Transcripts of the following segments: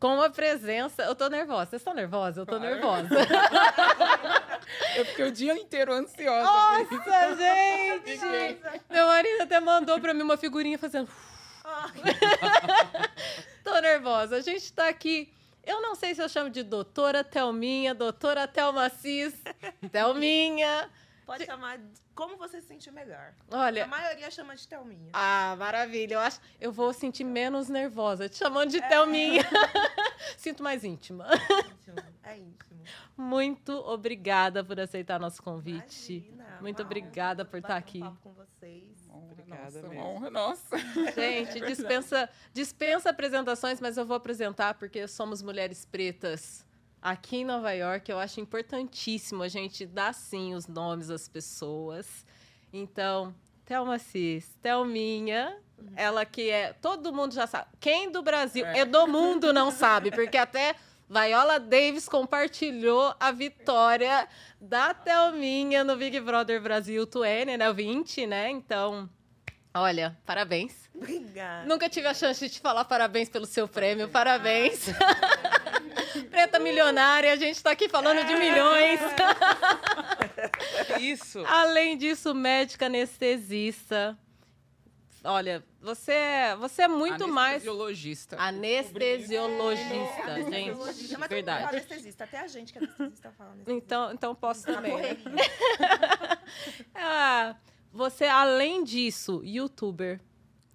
com a presença. Eu tô nervosa. Vocês estão nervosos? Eu tô Claro. nervosa. Eu fiquei o dia inteiro ansiosa. Nossa, gente! Meu marido até mandou pra mim uma figurinha fazendo. Tô nervosa. A gente tá aqui. Eu não sei se eu chamo de doutora Thelminha, doutora Thelma Cis, Thelminha. Pode chamar de como você se sentir melhor. Olha, A maioria chama de Thelminha. Ah, maravilha. Eu acho eu vou sentir menos nervosa te chamando É. de Thelminha. Sinto mais íntima. íntimo. É íntimo. Muito obrigada por aceitar nosso convite. Imagina, Muito obrigada honra por estar bater um aqui. papo com vocês. Obrigada nossa, mesmo. uma honra nossa. Gente, dispensa, dispensa apresentações, mas eu vou apresentar porque somos mulheres pretas. Aqui em Nova York, eu acho importantíssimo a gente dar sim os nomes às pessoas. Então, Thelma Cis, Thelminha, ela que é. Todo mundo já sabe. Quem do Brasil É. é do mundo não sabe, porque até Viola Davis compartilhou a vitória da Thelminha no Big Brother Brasil 20, né? O 20, né? Então, olha, parabéns. Obrigada. Nunca tive a chance de te falar parabéns pelo seu prêmio. Parabéns. Preta milionária, a gente tá aqui falando de milhões. Isso. Além disso, médica anestesista. Olha, você é, você é muito mais Anestesiologista. anestesiologista, É, gente. Mas fala Verdade. anestesista. Até a gente que é anestesista fala anestesista. Então, então posso Na também. né? Ah, você, além disso, youtuber,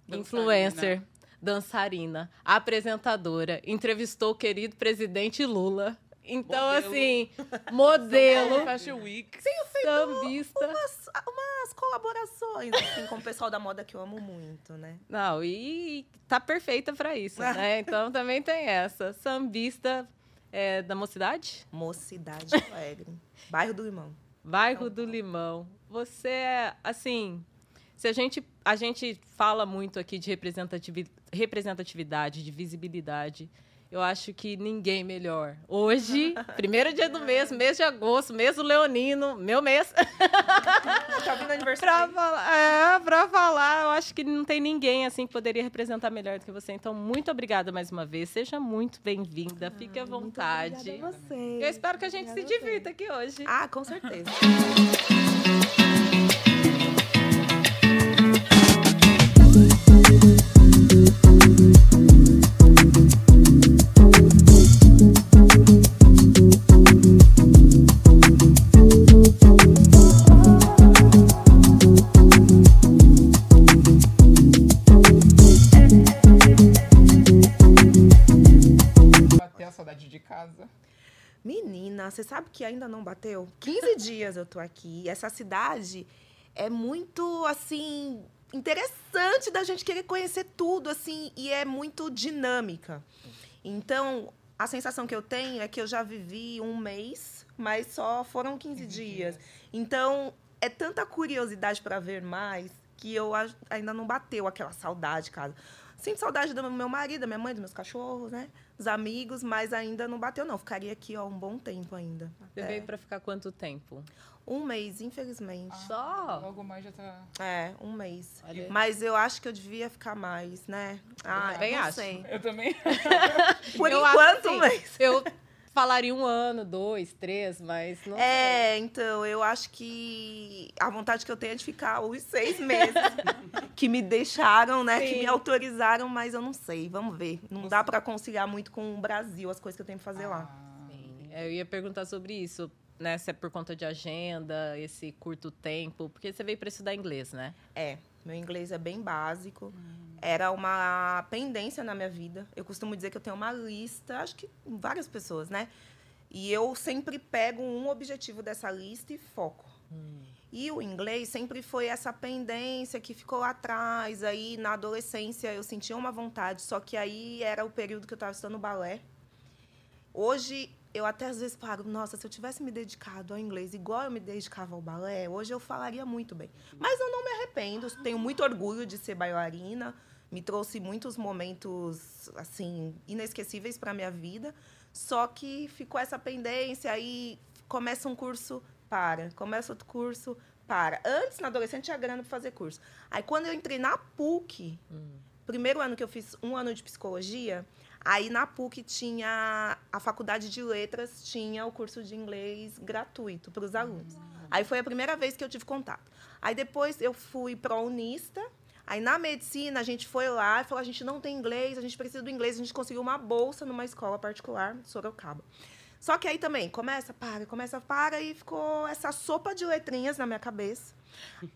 Dançarina. influencer, dançarina, apresentadora, entrevistou o querido presidente Lula. Então, Modelo. assim, modelo, Fashion Week. sambista. Umas, umas colaborações, assim, com o pessoal da moda que eu amo muito, né? Não, e tá perfeita pra isso, né? Então também tem essa. Sambista é, da mocidade? Mocidade Alegre. Bairro do Limão. Bairro do Limão. Você é, assim, se a gente, a gente fala muito aqui de representativi- representatividade, de visibilidade, eu acho que ninguém melhor. Hoje, primeiro dia do mês, mês de agosto, mês do leonino, meu mês, Tá vindo pra aniversário. falar, é, pra falar, eu acho que não tem ninguém, assim, que poderia representar melhor do que você. Então, muito obrigada mais uma vez, seja muito bem-vinda, fique à vontade. Obrigada a vocês. Eu espero que a gente se Obrigada vocês. divirta aqui hoje. Ah, com certeza. Você sabe que ainda não bateu? 15 dias eu tô aqui. Essa cidade é muito, assim, interessante da gente querer conhecer tudo, assim, e é muito dinâmica. Então, a sensação que eu tenho é que eu já vivi um mês, mas só foram 15 dias. Então, é tanta curiosidade para ver mais que eu ainda não bateu aquela saudade, cara. Sinto saudade do meu marido, da minha mãe, dos meus cachorros, né? Dos amigos, mas ainda não bateu, não. Ficaria aqui, ó, um bom tempo ainda. Você Até veio pra ficar quanto tempo? Um mês, infelizmente. Só? Logo mais já tá. É, um mês. Olha. Mas eu acho que eu devia ficar mais, né? Ah, também não acho. sei. Eu também. Por Eu acho enquanto, assim, um mês. Eu falaria um ano, dois, três, mas não sei. É, então, eu acho que a vontade que eu tenho é de ficar os seis meses que me deixaram, né? Que Sim. me autorizaram, mas eu não sei. Vamos ver. Não dá pra conciliar muito com o Brasil, as coisas que eu tenho que fazer lá. Ah, Sim, Eu ia perguntar sobre isso, né? Se é por conta de agenda, esse curto tempo, porque você veio para estudar inglês, né? É, meu inglês é bem básico. Era uma pendência na minha vida. Eu costumo dizer que eu tenho uma lista, acho que várias pessoas, né? E eu sempre pego um objetivo dessa lista e foco. E o inglês sempre foi essa pendência que ficou atrás. Aí, na adolescência, eu sentia uma vontade, só que aí era o período que eu estava estudando balé. Hoje, eu até às vezes paro, nossa, se eu tivesse me dedicado ao inglês igual eu me dedicava ao balé, hoje eu falaria muito bem. Mas eu não me arrependo, tenho muito orgulho de ser bailarina, me trouxe muitos momentos, assim, inesquecíveis para minha vida. Só que ficou essa pendência, aí começa um curso, para. Começa outro curso, para. Antes, na adolescente, tinha grana para fazer curso. Aí, quando eu entrei na PUC, primeiro ano que eu fiz um ano de psicologia, Aí na PUC tinha a faculdade de letras, tinha o curso de inglês gratuito para os alunos. Aí foi a primeira vez que eu tive contato. Aí depois eu fui para Unista. Aí na medicina a gente foi lá e falou: a gente não tem inglês, a gente precisa do inglês. A gente conseguiu uma bolsa numa escola particular Sorocaba. Só que aí também começa, para, começa, para e ficou essa sopa de letrinhas na minha cabeça.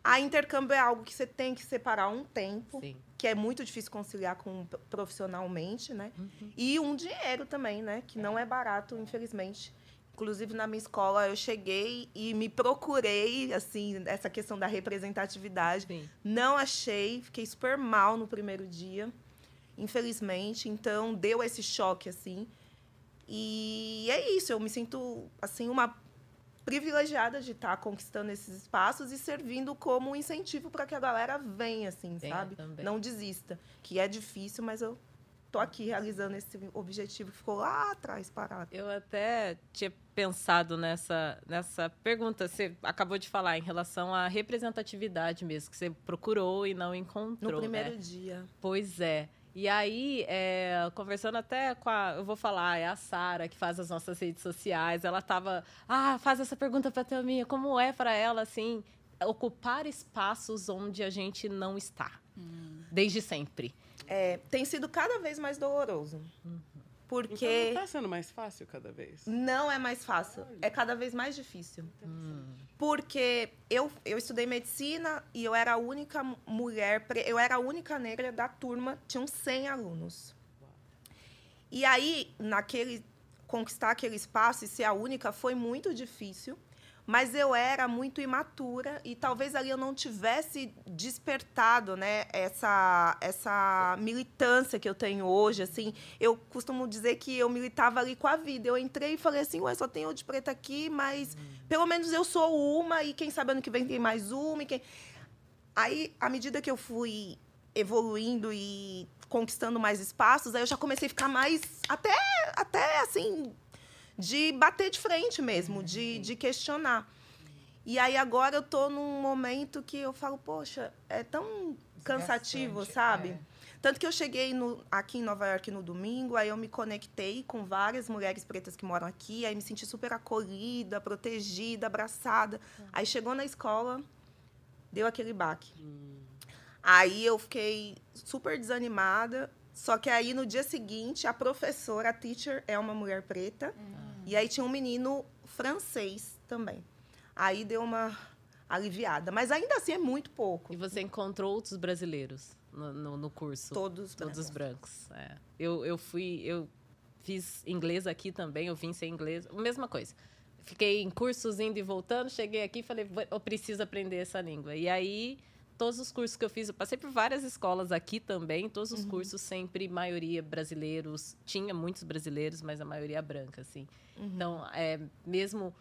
A intercâmbio é algo que você tem que separar um tempo, Sim. Que é muito difícil conciliar com profissionalmente, né? E um dinheiro também, né? Que não é barato, infelizmente. Inclusive, na minha escola, eu cheguei e me procurei, assim, essa questão da representatividade. Sim. Não achei, fiquei super mal no primeiro dia, infelizmente. Então, deu esse choque, assim. E é isso, eu me sinto, assim, uma privilegiada de estar conquistando esses espaços e servindo como um incentivo para que a galera venha, assim, Venha sabe? também. Não desista. Que é difícil, mas eu tô aqui realizando esse objetivo que ficou lá atrás parado. Eu até tinha pensado nessa, nessa pergunta, você acabou de falar, em relação à representatividade mesmo, que você procurou e não encontrou. No primeiro né? dia. Pois é. E aí, é, conversando até com a. Eu vou falar, é a Sara que faz as nossas redes sociais. Ela tava. Ah, faz essa pergunta pra Thelminha. Como é para ela, assim, ocupar espaços onde a gente não está? Desde sempre. É, tem sido cada vez mais doloroso. Uhum. Porque Então não tá sendo mais fácil cada vez. não é mais fácil, é cada vez mais difícil. Porque eu, eu estudei medicina e eu era a única mu- mulher, eu era a única negra da turma, tinham 100 alunos. E aí, naquele conquistar aquele espaço e ser a única foi muito difícil, mas eu era muito imatura e talvez ali eu não tivesse despertado, né, essa essa militância que eu tenho hoje, assim. Eu costumo dizer que eu militava ali com a vida. Eu entrei e falei assim, ué, só tem eu de preta aqui, mas pelo menos eu sou uma e quem sabe ano que vem tem mais uma e quem Aí, à medida que eu fui evoluindo e conquistando mais espaços, aí eu já comecei a ficar mais até até assim de bater de frente mesmo, de, de questionar. E aí agora eu tô num momento que eu falo, poxa, é tão cansativo, Desgastante, sabe? é. Tanto que eu cheguei no- aqui em Nova York no domingo, aí eu me conectei com várias mulheres pretas que moram aqui, aí me senti super acolhida, protegida, abraçada. Aí chegou na escola, deu aquele baque. Aí eu fiquei super desanimada. Só que aí no dia seguinte, a professora, a teacher, é uma mulher preta. E aí tinha um menino francês também. Aí deu uma aliviada. Mas ainda assim é muito pouco. E você encontrou outros brasileiros no, no, no curso? Todos Todos brancos. brancos. é. Eu, eu fui. Eu fiz inglês aqui também, eu vim ser inglês. Mesma coisa. Fiquei em cursos indo e voltando, cheguei aqui e falei, "Vou- eu preciso aprender essa língua. E aí, todos os cursos que eu fiz, eu passei por várias escolas aqui também, todos os cursos sempre, maioria brasileiros. Tinha muitos brasileiros, mas a maioria branca, assim. Então, é, mesmo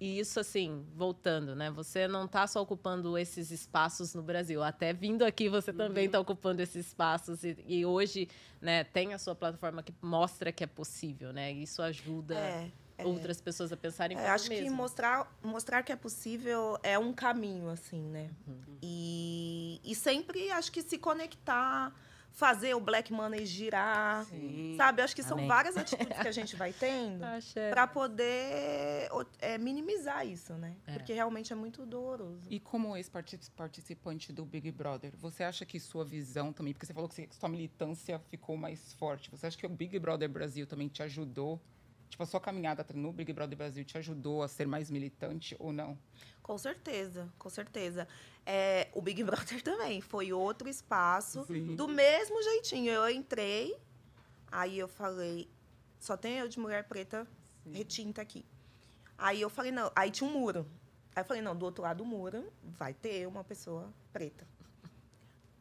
e isso, assim, voltando, né? Você não está só ocupando esses espaços no Brasil. Até vindo aqui, você também está ocupando esses espaços. E, e hoje, né, tem a sua plataforma que mostra que é possível, né? Isso ajuda É. é. outras pessoas a pensarem É, como acho que mesmo. mostrar, mostrar que é possível é um caminho, assim, né? Uhum. E, e sempre acho que se conectar, fazer o Black Money girar, Sim. sabe? Acho que são Amém. várias atitudes que a gente vai tendo Axé. para poder é, minimizar isso, né? É. Porque realmente é muito doloroso. E como ex-participante do Big Brother, você acha que sua visão também, porque você falou que você- sua militância ficou mais forte, você acha que o Big Brother Brasil também te ajudou? Tipo, a sua caminhada no Big Brother Brasil te ajudou a ser mais militante ou não? Com certeza, com certeza. É, o Big Brother também foi outro espaço, Sim. do mesmo jeitinho. Eu entrei, aí eu falei, só tem eu de mulher preta retinta aqui. Aí eu falei, não, aí tinha um muro. Aí eu falei, não, do outro lado do muro vai ter uma pessoa preta.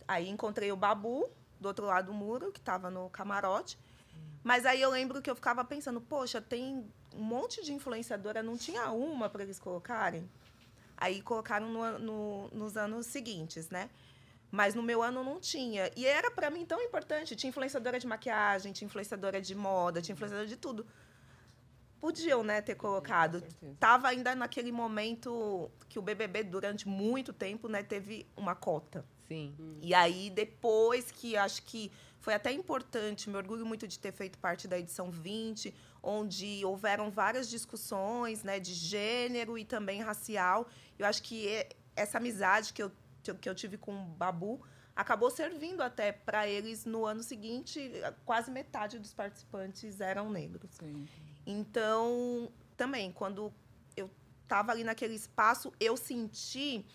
Aí encontrei o Babu, do outro lado do muro, que estava no camarote. Mas aí eu lembro que eu ficava pensando, poxa, tem um monte de influenciadora, não tinha uma para eles colocarem? Aí colocaram no- no- nos anos seguintes, né? Mas no meu ano não tinha. E era para mim tão importante. Tinha influenciadora de maquiagem, tinha influenciadora de moda, tinha influenciadora de tudo. Podiam, né, ter colocado. Tava ainda naquele momento que o BBB, durante muito tempo, né, teve uma cota. Sim. E aí, depois que acho que Foi até importante, me orgulho muito de ter feito parte da edição 20, onde houveram várias discussões né, de gênero e também racial. Eu acho que essa amizade que eu, que eu tive com o Babu acabou servindo até para eles no ano seguinte, quase metade dos participantes eram negros. Sim. Então, também, quando eu estava ali naquele espaço, eu senti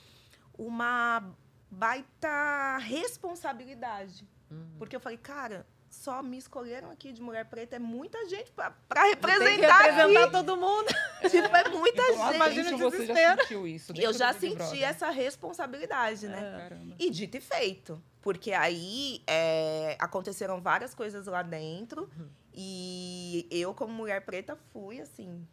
uma baita responsabilidade. Uhum. Porque eu falei, cara, só me escolheram aqui de mulher preta, é muita gente para representar. representar aqui. todo mundo. Tipo, é muita então, gente. Imagina você já sentiu isso. Eu já senti essa responsabilidade, né? É. E dito e feito. Porque aí é, aconteceram várias coisas lá dentro. Uhum. E eu, como mulher preta, fui assim.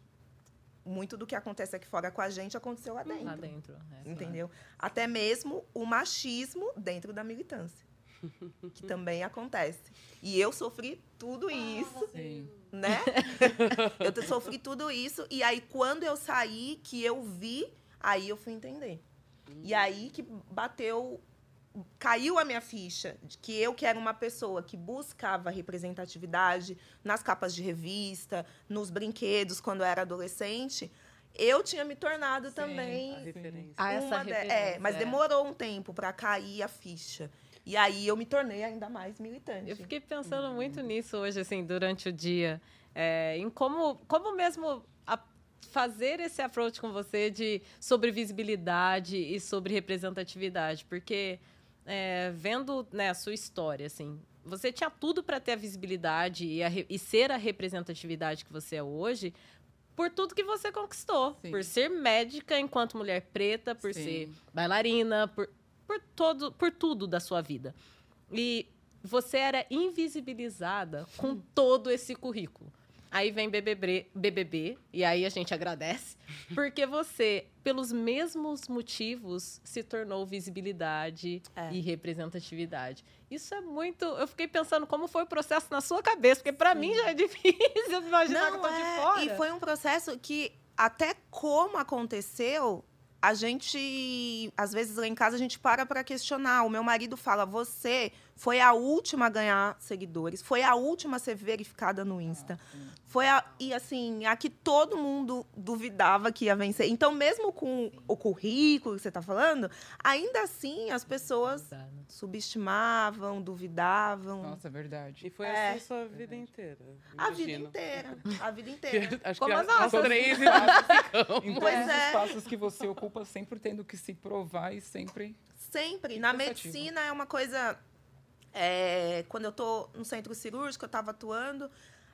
Muito do que acontece aqui fora com a gente aconteceu lá dentro. Lá dentro. É, entendeu? Claro. Até mesmo o machismo dentro da militância. Que também acontece. E eu sofri tudo isso, Sim. né? eu sofri tudo isso e aí quando eu saí, que eu vi, aí eu fui entender. E aí que bateu caiu a minha ficha de que eu que era uma pessoa que buscava representatividade nas capas de revista, nos brinquedos quando eu era adolescente, eu tinha me tornado Sim, também a referência. Ah, essa referência. é, mas demorou um tempo para cair a ficha. E aí eu me tornei ainda mais militante. Eu fiquei pensando uhum. muito nisso hoje, assim, durante o dia. É, em como, como mesmo a, fazer esse approach com você de sobre visibilidade e sobre representatividade. Porque é, vendo né, a sua história, assim, você tinha tudo para ter a visibilidade e, a, e, ser a representatividade que você é hoje por tudo que você conquistou. Sim. Por ser médica enquanto mulher preta, por Sim. ser bailarina, por por todo, por tudo da sua vida. E você era invisibilizada com todo esse currículo. Aí vem BBB, BBB, e aí a gente agradece, porque você, pelos mesmos motivos, se tornou visibilidade é. e representatividade. Isso é muito. Eu fiquei pensando como foi o processo na sua cabeça, porque para mim já é difícil imaginar Não, que eu tô é, de fora. E foi um processo que, até como aconteceu, a gente, às vezes lá em casa, a gente para para questionar. O meu marido fala: você foi a última a ganhar seguidores, foi a última a ser verificada no Insta. Ah, foi a, e assim, a que todo mundo duvidava que ia vencer. Então, mesmo com o currículo que você está falando, ainda assim as pessoas subestimavam, duvidavam. Nossa, é verdade. E foi é. assim a sua vida inteira. A vida inteira. A vida inteira. Acho Como que as nossas três. Em todos é. os espaços que você ocupa, sempre tendo que se provar e sempre. Sempre. Na medicina é uma coisa é, quando eu estou no centro cirúrgico, eu estava atuando,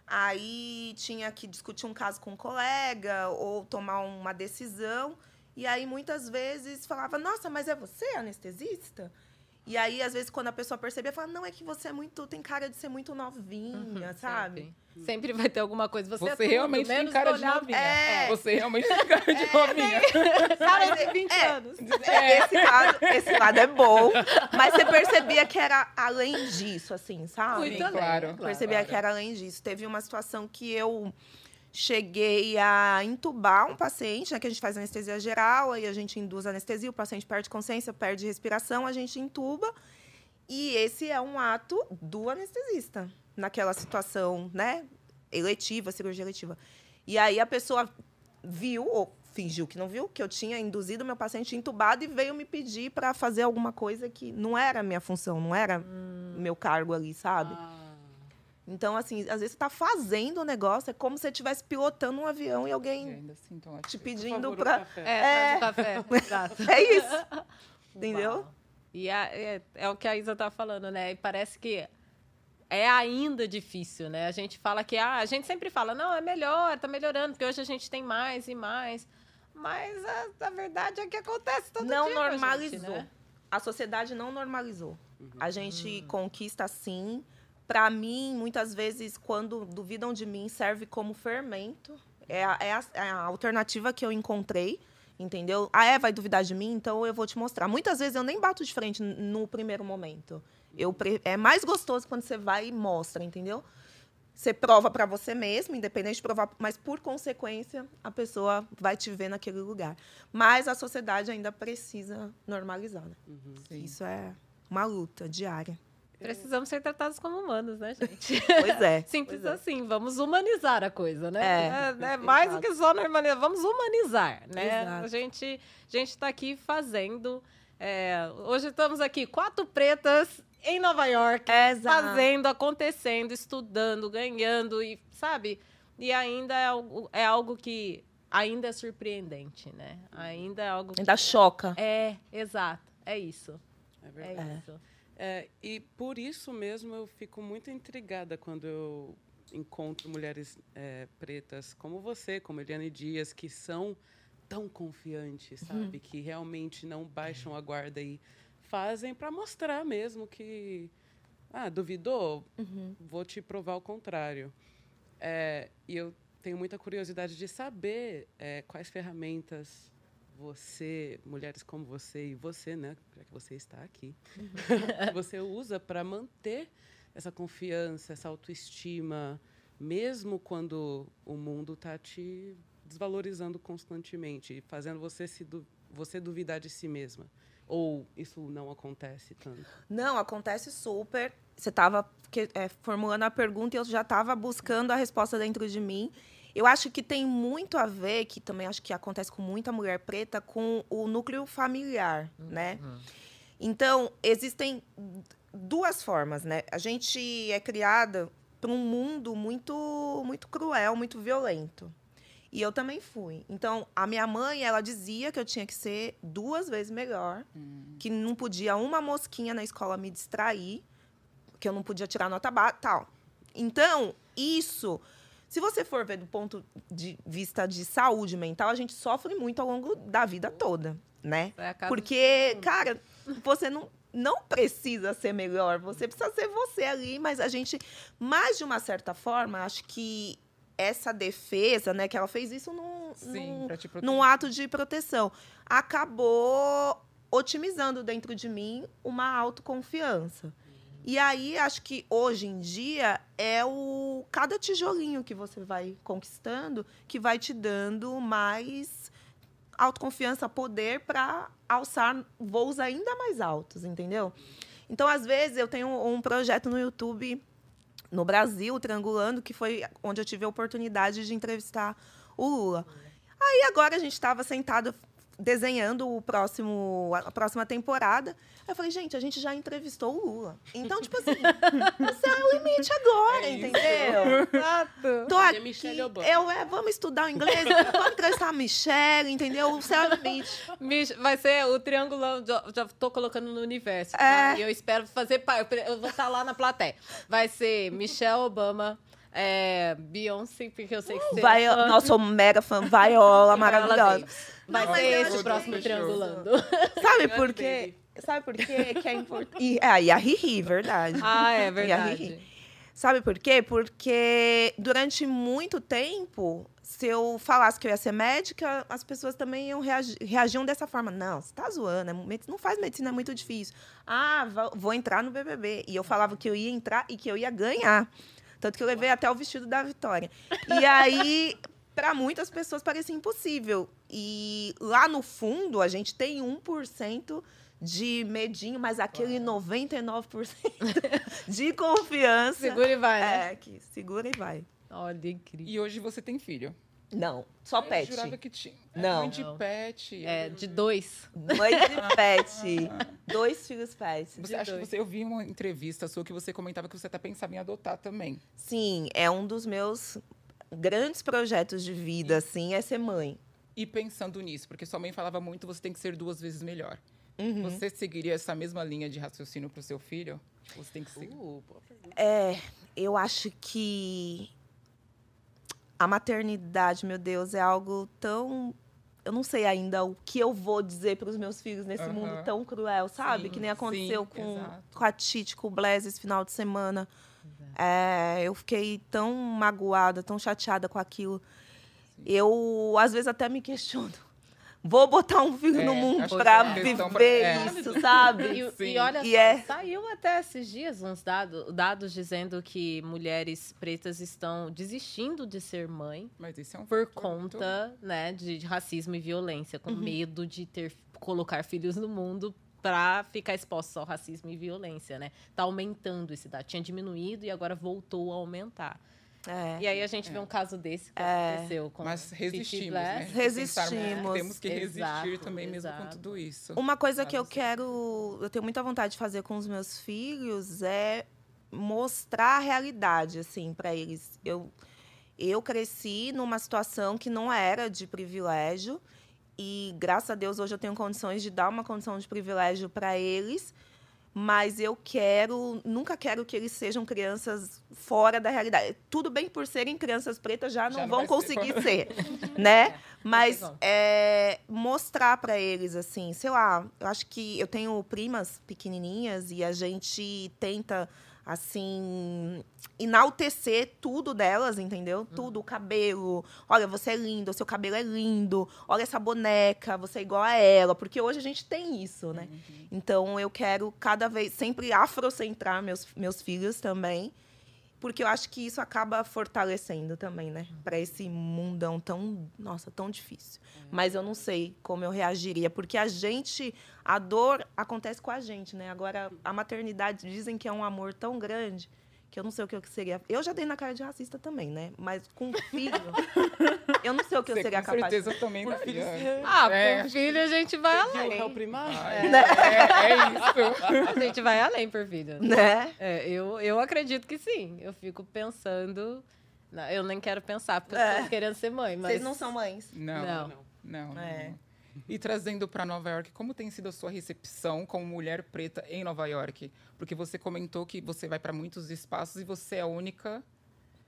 aí tinha que discutir um caso com um colega ou tomar uma decisão. E aí, muitas vezes, falava, nossa, mas é você anestesista? E aí, às vezes, quando a pessoa percebia, fala, não, é que você é muito, tem cara de ser muito novinha, uhum, sabe? Sempre. sempre. vai ter alguma coisa. Você, você é realmente tem cara de novinha. É. Você realmente tem cara de é, novinha. cara de 20 é, anos. É. Esse, lado, esse lado é bom, mas você percebia que era além disso, assim, sabe? Muito Sim, claro. Percebia claro. que era além disso. Teve uma situação que eu cheguei a entubar um paciente, né, que a gente faz anestesia geral, aí a gente induz anestesia, o paciente perde consciência, perde respiração, a gente intuba. E esse é um ato do anestesista, naquela situação, né, eletiva, cirurgia eletiva. E aí a pessoa viu, ou fingiu que não viu, que eu tinha induzido meu paciente entubado e veio me pedir para fazer alguma coisa que não era minha função, não era hum. meu cargo ali, sabe? Ah. Então, assim, às vezes você está fazendo o um negócio, é como se você estivesse pilotando um avião e alguém assim, então, te pedindo para. É, é... café. Exato. é isso. Entendeu? Uau. E é, é, é, o que a Isa tá falando, né? E parece que é ainda difícil, né? A gente fala que ah, a gente sempre fala, não, é melhor, tá melhorando, porque hoje a gente tem mais e mais. Mas a, a verdade é que acontece todo não dia. Não normalizou. Gente, né? A sociedade não normalizou. Uhum. A gente uhum. conquista sim para mim, muitas vezes, quando duvidam de mim, serve como fermento. É a, é a, é a alternativa que eu encontrei entendeu? Ah, é, vai duvidar de mim? Então eu vou te mostrar. Muitas vezes eu nem bato de frente no primeiro momento. Eu é mais gostoso quando você vai e mostra, entendeu? Você prova para você mesmo, independente de provar, mas por consequência a pessoa vai te ver naquele lugar. Mas a sociedade ainda precisa normalizar. Né? Uhum, Isso é uma luta diária. Precisamos ser tratados como humanos, né, gente? Pois é. Simples pois é. assim, vamos humanizar a coisa, né? É, É, é mais do que só normalizar, vamos humanizar, né? Exato. A gente a gente está aqui fazendo. é, hoje estamos aqui, quatro pretas em Nova York, Exato. fazendo, acontecendo, estudando, ganhando e sabe? E ainda é algo, é algo que ainda é surpreendente, né? Ainda é algo que Ainda choca. é exato, é isso, É é verdade. isso. É, e por isso mesmo eu fico muito intrigada quando eu encontro mulheres é, pretas como você, como Eliane Dias, que são tão confiantes, sabe? Que realmente não baixam a guarda e fazem para mostrar mesmo que. Ah, duvidou? Vou te provar o contrário. É, e eu tenho muita curiosidade de saber é, quais ferramentas você, mulheres como você e você, né, já que você está aqui, você usa para manter essa confiança, essa autoestima, mesmo quando o mundo está te desvalorizando constantemente fazendo você se du você duvidar de si mesma. Ou isso não acontece tanto? Não, acontece super. Você estava formulando a pergunta e eu já estava buscando a resposta dentro de mim. Eu acho que tem muito a ver, que também acho que acontece com muita mulher preta, com o núcleo familiar, né? Então, existem duas formas, né? A gente é criada para um mundo muito, muito cruel, muito violento. E eu também fui. Então, a minha mãe, ela dizia que eu tinha que ser duas vezes melhor, que não podia uma mosquinha na escola me distrair, que eu não podia tirar nota baixa, tal. Então, isso, se você for ver do ponto de vista de saúde mental, a gente sofre muito ao longo da vida toda, né? É Porque, cara, você não, não precisa ser melhor, você precisa ser você ali, mas a gente, mais de uma certa forma, acho que essa defesa, né, que ela fez isso num, Sim, num, num ato de proteção, acabou otimizando dentro de mim uma autoconfiança. E aí, acho que hoje em dia é o cada tijolinho que você vai conquistando que vai te dando mais autoconfiança, poder para alçar voos ainda mais altos, entendeu? Então, às vezes, eu tenho um projeto no YouTube no Brasil, Triangulando, que foi onde eu tive a oportunidade de entrevistar o Lula. Aí agora a gente estava sentado desenhando o próximo, a próxima temporada. Aí eu falei, gente, a gente já entrevistou o Lula. Então, tipo assim, o céu é o limite agora, É entendeu? Exato. Tô a aqui, Michelle Obama. eu, é, vamos estudar o inglês, vamos entrevistar a Michelle, entendeu? O céu é o limite. Mich- Vai ser o triangulão, já, já tô colocando no universo. É. tá? E eu espero fazer parte. eu vou estar lá na plateia. Vai ser Michelle Obama, é, Beyoncé, porque eu sei que você Vai, é fã, nossa, sou mega fã, Viola, maravilhosa. Vai Não, mas ser esse o próximo triangulando. Sabe por quê? Sabe por quê que é importante? E, é, e a Riri, verdade. Ah, é E a verdade. Riri. Sabe por quê? Porque durante muito tempo, se eu falasse que eu ia ser médica, as pessoas também iam reagi reagiam dessa forma. Não, você tá zoando, é não faz medicina, é muito difícil. Ah, vou entrar no BBB. E eu falava que eu ia entrar e que eu ia ganhar. Tanto que eu levei até o vestido da Vitória. E aí, para muitas pessoas parecia impossível. E lá no fundo, a gente tem 1% de medinho, mas aquele 99% de confiança. Segura e vai, né? É, que segura e vai. Olha, incrível. E hoje você tem filho. Não, só Eu pet. jurava que tinha. É, Não. Mãe de pet. É, de dois. Mãe de pet. Dois filhos pets. Você acha que você, eu vi uma entrevista sua que você comentava que você até pensava em adotar também. Sim, é um dos meus grandes projetos de vida, assim, é ser mãe. E pensando nisso, porque sua mãe falava muito, você tem que ser duas vezes melhor. Uhum. Você seguiria essa mesma linha de raciocínio pro seu filho? Tipo, você tem que ser. Uh. É, eu acho que a maternidade, meu Deus, é algo tão. Eu não sei ainda o que eu vou dizer para os meus filhos nesse Aham. mundo tão cruel, sabe? Sim, que nem aconteceu sim, com, exato. com a Tite, com o Blaise esse final de semana. É, eu fiquei tão magoada, tão chateada com aquilo. Eu, às vezes, até me questiono. Vou botar um filho É, no mundo para é. viver pra- é. isso, sabe? E, e olha E só, é- saiu até esses dias uns dados, dados dizendo que mulheres pretas estão desistindo de ser mãe Mas isso é um por fator muito- conta, né, de racismo e violência, Uhum. com medo de ter colocar filhos no mundo para ficar exposta ao racismo e violência, né? Tá aumentando esse dado. Tinha diminuído e agora voltou a aumentar. É. E aí a gente vê um caso desse que É. aconteceu com Mas resistimos, né? Resistimos. Temos que resistir Exato, também mesmo com exato. tudo isso. Uma coisa que eu quero, eu tenho muita vontade de fazer com os meus filhos é mostrar a realidade assim para eles. Eu eu cresci numa situação que não era de privilégio e graças a Deus hoje eu tenho condições de dar uma condição de privilégio para eles. Mas eu quero, nunca quero que eles sejam crianças fora da realidade. Tudo bem por serem crianças pretas, já não Já não vão vai ser conseguir ser, né? Mas como. é, mostrar para eles, assim, sei lá, eu acho que eu tenho primas pequenininhas e a gente tenta, assim, enaltecer tudo delas, entendeu? Tudo, o cabelo. Olha, você é lindo, o seu cabelo é lindo. Olha essa boneca, você é igual a ela. Porque hoje a gente tem isso, né? Então eu quero cada vez, sempre afrocentrar meus, meus filhos também. Porque eu acho que isso acaba fortalecendo também, né? Para esse mundão tão, nossa, tão difícil. Mas eu não sei como eu reagiria, porque a gente, a dor acontece com a gente, né? Agora, a maternidade dizem que é um amor tão grande que eu não sei o que eu seria. Eu já dei na cara de racista também, né? Mas com filho, eu não sei o que eu Você, seria com capaz. certeza também daria. Ah, É. por filho a gente vai Viu o réu além. primário? É, é, é isso. A gente vai além por filho. Né? É, eu, eu acredito que sim. Eu fico pensando. Não, eu nem quero pensar, porque eu É. tô querendo ser mãe. Mas... Vocês não são mães. Não, Não. não. não, É. não. E trazendo para Nova York, como tem sido a sua recepção como mulher preta em Nova York? Porque você comentou que você vai para muitos espaços e você é a única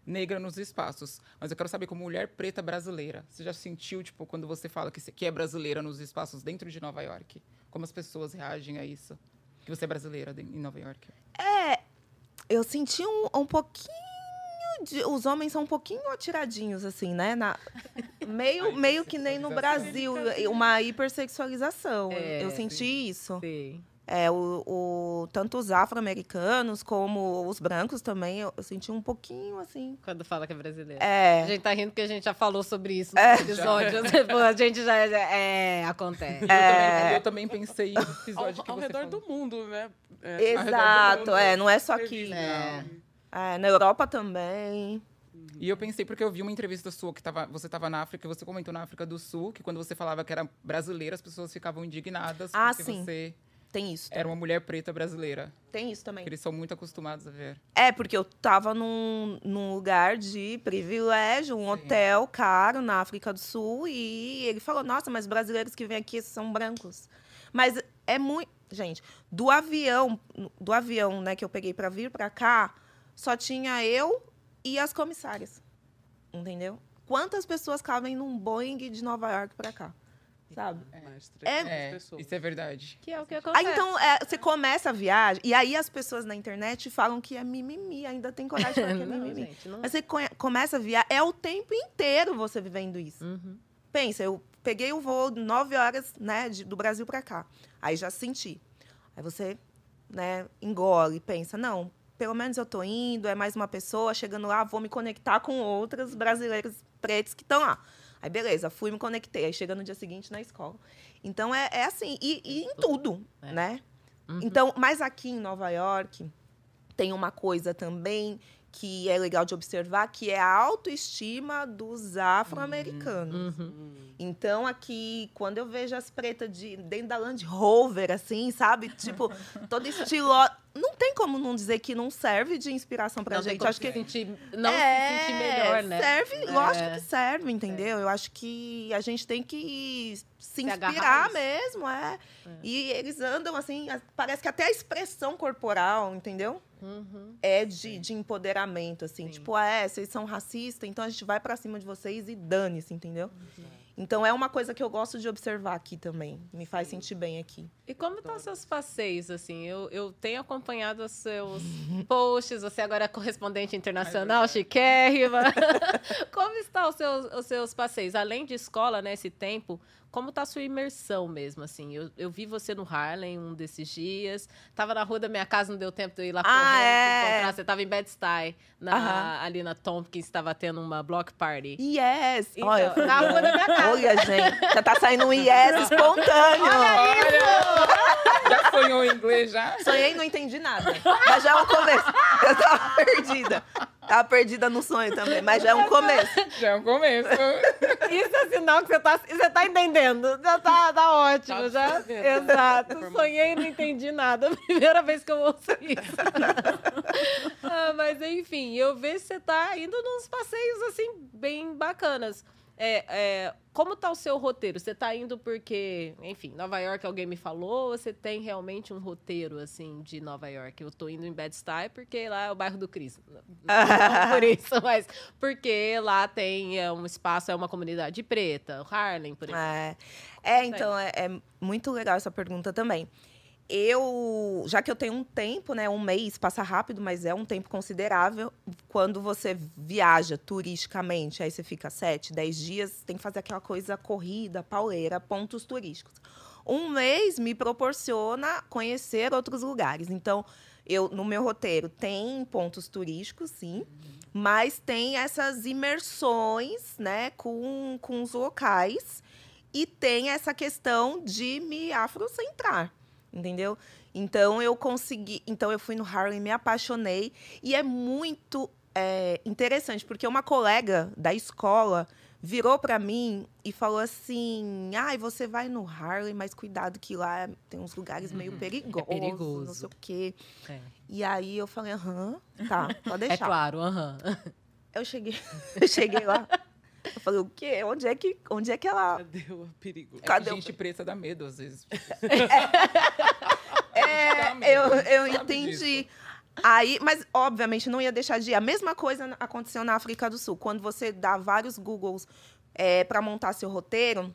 negra nos espaços. Mas eu quero saber, como mulher preta brasileira, você já sentiu, tipo, quando você fala que, que é brasileira nos espaços dentro de Nova York? Como as pessoas reagem a isso? Que você é brasileira em Nova York? Eu senti um, um pouquinho de. Os homens são um pouquinho atiradinhos, assim, né? Na, meio, meio que nem no Brasil. Uma hipersexualização. É, eu senti isso. Sim. É, o, o- tanto os afro-americanos como os brancos também, eu, eu senti um pouquinho, assim. Quando fala que é brasileiro. A É. gente tá rindo porque a gente já falou sobre isso no episódio. Tipo, a gente já. já- É, acontece. Eu, também, eu também pensei no Ao, episódio que ao você redor falou. do mundo, né? É, ao Exato, mundo. é, não é só aqui. É. É, na Europa também. E eu pensei, porque eu vi uma entrevista sua que tava, você estava na África, e você comentou na África do Sul, que quando você falava que era brasileira, as pessoas ficavam indignadas Ah, porque sim. você Tem isso. era uma mulher preta brasileira. Tem isso também. Eles são muito acostumados a ver. É, porque eu tava num, num lugar de privilégio, um hotel caro na África do Sul, e ele falou: Nossa, mas brasileiros que vêm aqui são brancos. Mas é muito. Gente, do avião, do avião, né, que eu peguei pra vir pra cá, só tinha eu e as comissárias. Entendeu? Quantas pessoas cabem num Boeing de Nova York pra cá? Sabe? É- 300 É, pessoas. isso é verdade. Que é o que Ah, acontece. então é, você começa a viagem, e aí as pessoas na internet falam que é mimimi, ainda tem coragem de falar que é Não, mimimi. gente, não- Mas você conhe- começa a viajar, é o tempo inteiro você vivendo isso. Uhum. Pensa, eu peguei o voo nove horas, né, de- do Brasil para cá. Aí já senti. Aí você, né, engole, pensa, não, pelo menos eu tô indo, é mais uma pessoa, chegando lá, vou me conectar com outras brasileiras pretos que estão lá. Aí beleza, fui me conectei, aí chega no dia seguinte na escola. Então é, é assim, e, e em tudo, É. né? Uhum. Então, mas aqui em Nova York tem uma coisa também que é legal de observar, que é a autoestima dos afro-americanos. Uhum. Hum. Então, aqui, quando eu vejo as pretas de, dentro da Land Rover, assim, sabe? Tipo, todo estilo. Não tem como não dizer que não serve de inspiração pra Não gente. Acho se que sentir, não é, se sentir melhor, né? Serve, lógico É. que serve, entendeu? Eu acho que a gente tem que se agarrar inspirar mesmo, é. E eles andam assim, parece que até a expressão corporal, entendeu? Uhum. É de, de empoderamento, assim. Sim. Tipo, ah, é, vocês são racistas, então a gente vai pra cima de vocês e dane-se, entendeu? Então é uma coisa que eu gosto de observar aqui também. Me faz sentir bem aqui. E como estão os seus passeios, assim? Eu, eu tenho acompanhado os seus posts, você agora é correspondente internacional, chiquérrima. como estão os seus, os seus passeios? Além de escola, né, esse tempo, como está a sua imersão mesmo, assim? Eu, eu vi você no Harlem um desses dias, tava na rua da minha casa, não deu tempo de eu ir lá Ah, correndo é. encontrar. Você tava em Bed-Stuy, na- Aham. ali na Tompkins, estava tendo uma block party. Yes! Então, Olha, na rua da minha casa. olha, gente, já tá saindo um yes espontâneo. Já sonhou em inglês já? Sonhei e não entendi nada. Mas já é um começo. Eu tava perdida. Tava perdida no sonho também, mas já é um começo. Já é um começo. Isso é sinal que você tá, você tá entendendo. Já tá, tá ótimo, Tá já. Exato. Sonhei e não entendi nada. Primeira vez que eu ouço isso. ah, mas enfim, eu vejo que você tá indo nos passeios assim, bem bacanas. É, é, como tá o seu roteiro? Você tá indo porque, enfim, Nova York alguém me falou, ou você tem realmente um roteiro, assim, de Nova York? Eu tô indo em Bed-Stuy porque lá é o bairro do Cris. Não por isso, mas porque lá tem é, um espaço, é uma comunidade preta, o Harlem, por exemplo. É, é então, é, é muito legal essa pergunta também. Eu, já que eu tenho um tempo, né, um mês, passa rápido, mas é um tempo considerável. Quando você viaja turisticamente, aí você fica sete, dez dias, tem que fazer aquela coisa corrida, pauleira, pontos turísticos. Um mês me proporciona conhecer outros lugares. Então, eu no meu roteiro tem pontos turísticos, sim, mas tem essas imersões, né, com, com os locais e tem essa questão de me afrocentrar, entendeu? Então eu consegui, então eu fui no Harlem, me apaixonei e é muito é, interessante porque uma colega da escola virou para mim e falou assim: "Ai, você vai no Harlem, mas cuidado que lá tem uns lugares meio perigosos, não perigoso. sei o quê". É. E aí eu falei: "Aham, tá, pode É deixar". claro, aham. Eu cheguei, eu cheguei lá. Eu falei: "O quê? Onde é que, onde é que ela Cadê o perigo? É que Cadê o- gente preta dá medo, às vezes. É, Dá eu, medo, eu entendi. Aí, mas obviamente não ia deixar de ir. A mesma coisa aconteceu na África do Sul. Quando você dá vários Googles para montar seu roteiro,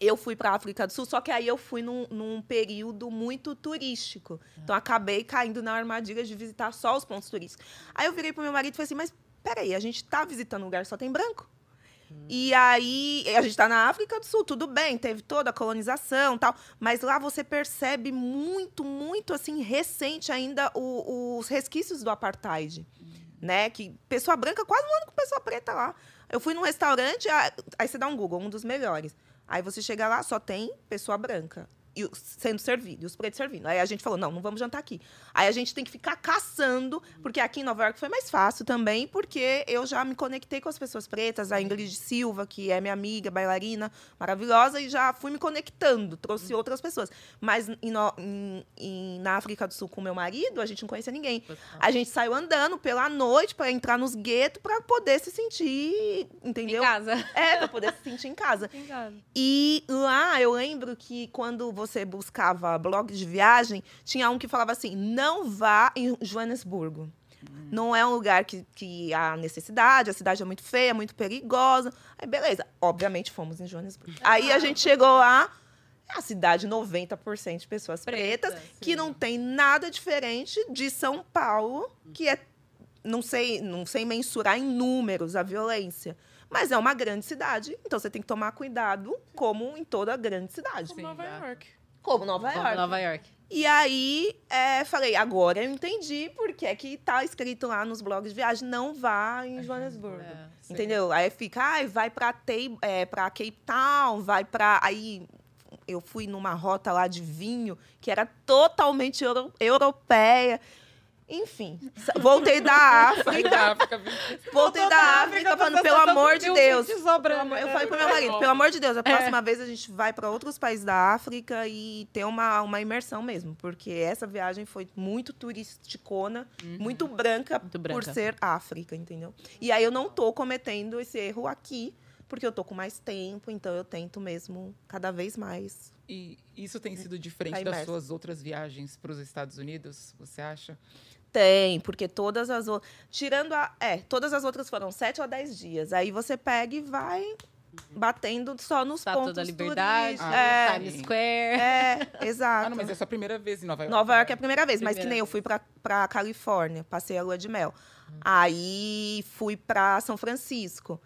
eu fui para a África do Sul, só que aí eu fui num, num período muito turístico. Então acabei caindo na armadilha de visitar só os pontos turísticos. Aí eu virei pro meu marido e falei assim: mas peraí, a gente tá visitando um lugar que só tem branco. E aí, a gente está na África do Sul, tudo bem, teve toda a colonização tal, mas lá você percebe muito, muito assim, recente ainda o- os resquícios do apartheid. Né? Que pessoa branca quase não anda com pessoa preta lá. Eu fui num restaurante, aí você dá um Google, um dos melhores. Aí você chega lá, só tem pessoa branca. E sendo servido, e os pretos servindo. Aí a gente falou, não, não vamos jantar aqui. Aí a gente tem que ficar caçando, porque aqui em Nova York foi mais fácil também, porque eu já me conectei com as pessoas pretas, a Ingrid Silva, que é minha amiga, bailarina, maravilhosa, e já fui me conectando, trouxe outras pessoas. Mas em em- em- na África do Sul com meu marido, a gente não conhecia ninguém. A gente saiu andando pela noite para entrar nos guetos para poder se sentir, Em entendeu? casa. É, para poder se sentir em casa. Em casa. E lá eu lembro que quando você buscava blog de viagem, tinha um que falava assim: não vá em Joanesburgo. Não é um lugar que, que há necessidade, a cidade é muito feia, muito perigosa. Aí, beleza. Obviamente fomos em Joanesburgo. Aí a gente chegou lá, a cidade 90% de pessoas pretas, Pretas, que não tem nada diferente de São Paulo, que é. Não sei, não sei mensurar em números a violência. Mas é uma grande cidade, então você tem que tomar cuidado, como em toda grande cidade. Como Nova York. Como Nova Como York. Nova York. E aí, é, falei, agora eu entendi porque é que tá escrito lá nos blogs de viagem, não vá em Joanesburgo. É. Entendeu? Aí fica, ai, vai pra, Tei- é, pra Cape Town, vai pra. Aí eu fui numa rota lá de vinho que era totalmente euro- europeia. Enfim, voltei da África. Da África? Voltei da África falando, pelo amor de Deus. Sobrando. Eu falei pro meu marido, pelo amor de Deus, a próxima vez a gente vai para outros países da África e ter uma, uma imersão mesmo. Porque essa viagem foi muito turisticona, muito branca Muito branca. por ser África, entendeu? E aí eu não tô cometendo esse erro aqui, porque eu tô com mais tempo, então eu tento mesmo cada vez mais. E isso tem sido diferente Tá das suas outras viagens para os Estados Unidos, você acha? Tem, porque todas as outras. Tirando a. É, todas as outras foram sete ou dez dias. Aí você pega e vai batendo só nos Estátua pontos da Liberdade, turísticos. Ah, é, Times. Square. é, exato. Ah, não, mas é a primeira vez em Nova York. Nova York é a né? primeira vez, mas que Primeira nem eu fui pra, pra Califórnia, passei a lua de mel. Aí fui pra São Francisco.